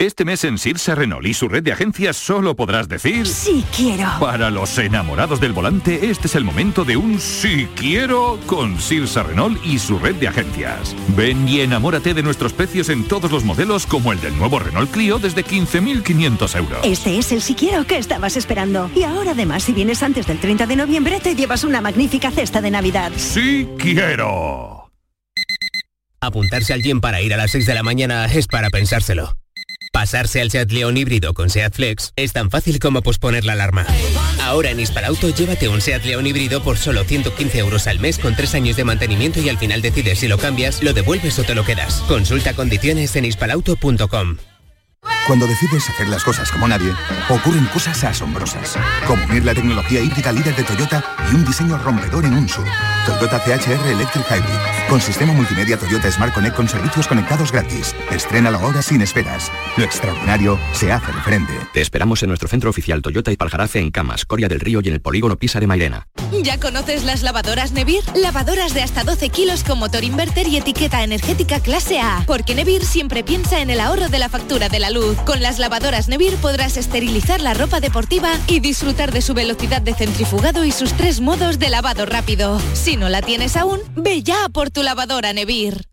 Este mes en Sirsa Renault y su red de agencias solo podrás decir... Sí quiero. Para los enamorados del volante, este es el momento de un sí quiero con Sirsa Renault y su red de agencias. Ven y enamórate de nuestros precios en todos los modelos como el del nuevo Renault Clio desde 15.500 euros. Este es el sí quiero que estabas esperando. Y ahora además, si vienes antes del 30 de noviembre, te llevas una magnífica cesta de Navidad. Sí quiero. Apuntarse al gym para ir a las 6 de la mañana es para pensárselo. Pasarse al Seat León híbrido con Seat Flex es tan fácil como posponer la alarma. Ahora en Hispalauto llévate un Seat León híbrido por solo 115 euros al mes con 3 años de mantenimiento y al final decides si lo cambias, lo devuelves o te lo quedas. Consulta condiciones en hispalauto.com. Cuando decides hacer las cosas como nadie, ocurren cosas asombrosas. Como unir la tecnología híbrida líder de Toyota y un diseño rompedor en un SUV. Toyota CHR Electric Hybrid. Con sistema multimedia Toyota Smart Connect con servicios conectados gratis. Estrena ahora sin esperas. Lo extraordinario se hace diferente. Te esperamos en nuestro centro oficial Toyota y Paljarafe en Camas, Coria del Río y en el polígono Pisa de Mairena. ¿Ya conoces las lavadoras Nevir? Lavadoras de hasta 12 kilos con motor inverter y etiqueta energética clase A. Porque Nevir siempre piensa en el ahorro de la factura de la luz. Con las lavadoras Nevir podrás esterilizar la ropa deportiva y disfrutar de su velocidad de centrifugado y sus tres modos de lavado rápido. Si no la tienes aún, ve ya por tu lavadora Nevir.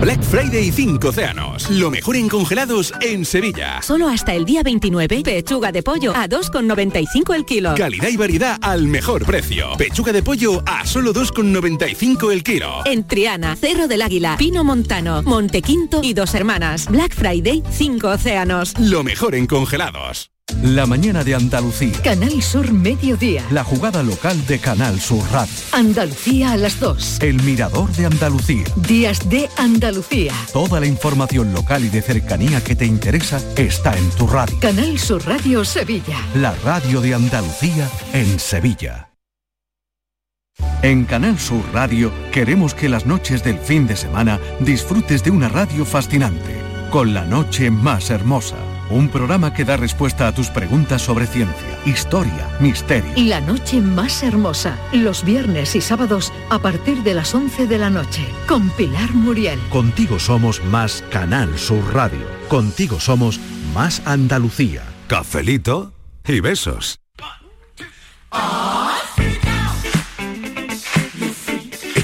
Black Friday 5 océanos. Lo mejor en congelados en Sevilla. Solo hasta el día 29, pechuga de pollo a 2,95 el kilo. Calidad y variedad al mejor precio. Pechuga de pollo a solo 2,95 el kilo. En Triana, Cerro del Águila, Pino Montano, Montequinto y Dos Hermanas. Black Friday 5 océanos. Lo mejor en congelados. La mañana de Andalucía. Canal Sur Mediodía. La jugada local de Canal Sur Radio. Andalucía a las 2. El mirador de Andalucía. Días de Andalucía. Toda la información local y de cercanía que te interesa está en tu radio. Canal Sur Radio Sevilla. La radio de Andalucía en Sevilla. En Canal Sur Radio queremos que las noches del fin de semana disfrutes de una radio fascinante, con la noche más hermosa. Un programa que da respuesta a tus preguntas sobre ciencia, historia, misterio. La noche más hermosa. Los viernes y sábados a partir de las 11 de la noche. Con Pilar Muriel. Contigo somos más Canal Sur Radio. Contigo somos más Andalucía. Cafelito y besos.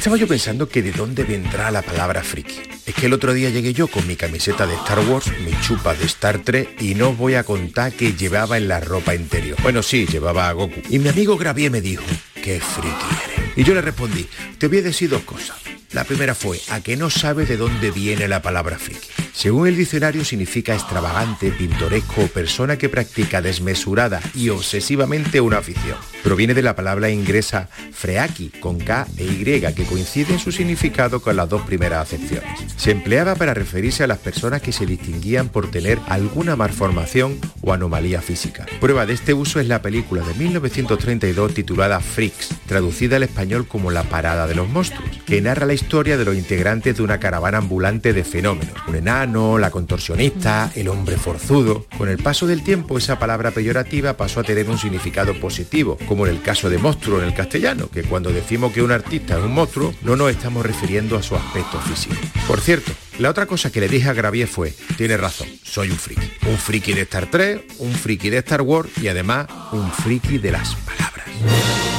Estaba yo pensando que de dónde vendrá la palabra friki. Es que el otro día llegué yo con mi camiseta de Star Wars, mi chupa de Star Trek y no os voy a contar que llevaba en la ropa interior. Bueno, sí, llevaba a Goku. Y mi amigo Gravier me dijo, qué friki eres. Y yo le respondí, te voy a decir dos cosas. La primera fue, a que no sabes de dónde viene la palabra friki. Según el diccionario significa extravagante, pintoresco o persona que practica desmesurada y obsesivamente una afición. Proviene de la palabra inglesa freaki, con K e Y, que coincide en su significado con las dos primeras acepciones. Se empleaba para referirse a las personas que se distinguían por tener alguna malformación o anomalía física. Prueba de este uso es la película de 1932 titulada Freaks, traducida al español como La Parada de los Monstruos, que narra la historia de los integrantes de una caravana ambulante de fenómenos. Un enano, la contorsionista, el hombre forzudo. Con el paso del tiempo esa palabra peyorativa pasó a tener un significado positivo, como en el caso de monstruo en el castellano, que cuando decimos que un artista es un monstruo, no nos estamos refiriendo a su aspecto físico. Por cierto, la otra cosa que le dije a Gravier fue, tiene razón, soy un friki. Un friki de Star Trek, un friki de Star Wars y además un friki de las palabras.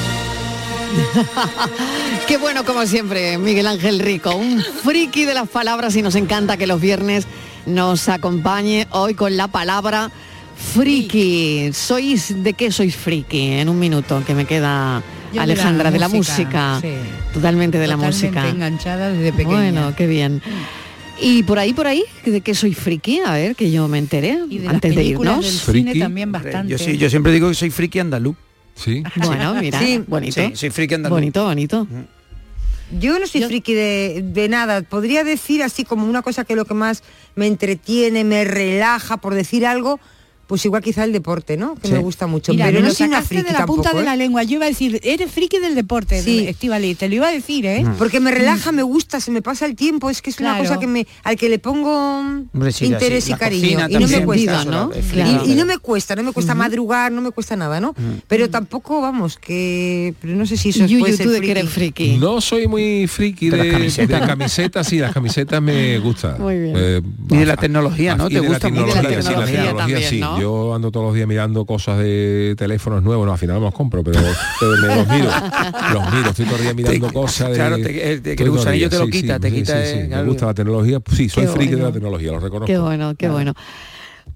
Qué bueno como siempre, Miguel Ángel Rico, un friki de las palabras y nos encanta que los viernes nos acompañe hoy con la palabra friki. ¿Sois de qué sois friki? En un minuto que me queda Yo Alejandra, de la música. sí. Totalmente de la música. enganchada desde pequeña. Bueno, qué bien. Y por ahí, por ahí, ¿de qué soy friki? A ver, que yo me enteré Y de las antes de irnos. del cine también bastante. Yo, sí, yo siempre digo que soy friki andaluz. Sí. Bueno, mira, bonito. Sí, soy friki andaluz. Bonito, bonito. Yo no soy friki de, de nada. Podría decir así como una cosa que lo que más me entretiene, me relaja, por decir algo, pues igual quizá el deporte, ¿no? Que Sí. me gusta mucho. Mira, pero no soy una friki de la punta tampoco, de ¿eh? la lengua. Yo iba a decir, eres friki del deporte, Sí. Estivali, te lo iba a decir, ¿eh? Porque me relaja, me gusta, se me pasa el tiempo, es que es una cosa que me al que le pongo Hombre, sí, la- interés sí, y cariño y no me cuesta, ¿no? Y- no me cuesta, no me cuesta madrugar, no me cuesta nada, ¿no? Pero tampoco, vamos, que pero no sé si eso Yuyu, puede ser tú de que eres friki. No soy muy friki De de, las camisetas. de camisetas, sí, las camisetas me gustan. Muy bien. Eh, Y de la tecnología, ¿no? y ¿Te gusta mucho la tecnología, sí, Yo ando todos los días mirando cosas de teléfonos nuevos, no, al final no los compro, pero, pero me los miro, los miro, estoy todo el día mirando Te- cosas de... claro, te- el- que el gusanillo te lo sí, quita, sí, te sí, quita, sí, eh, sí, me gusta la tecnología, sí, soy Qué friki de la tecnología, lo reconozco. Qué bueno, qué bueno.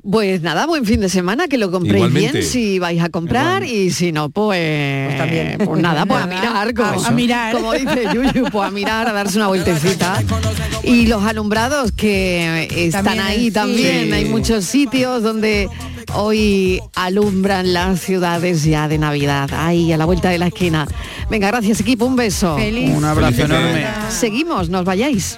Pues nada, buen fin de semana, que lo compréis Igualmente. bien si vais a comprar y si no, pues, también. pues nada, pues a mirar, como, a- mirar. como dice Yuyu, pues a mirar, a darse una vueltecita. Y los alumbrados que están También, ahí sí. también, Sí. hay muchos sitios donde hoy alumbran las ciudades ya de Navidad, ahí a la vuelta de la esquina. Venga, gracias equipo, un beso. Feliz. Un abrazo enorme. Seguimos, nos vayáis.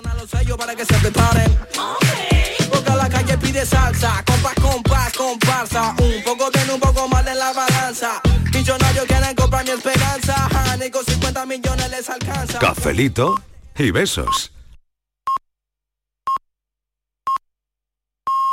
Pide salsa, compás, compás, comparsa. Un poco bien, un poco mal en la balanza. Millonarios quieren comprar mi esperanza. Ni con 50 millones les alcanza. Cafelito y besos.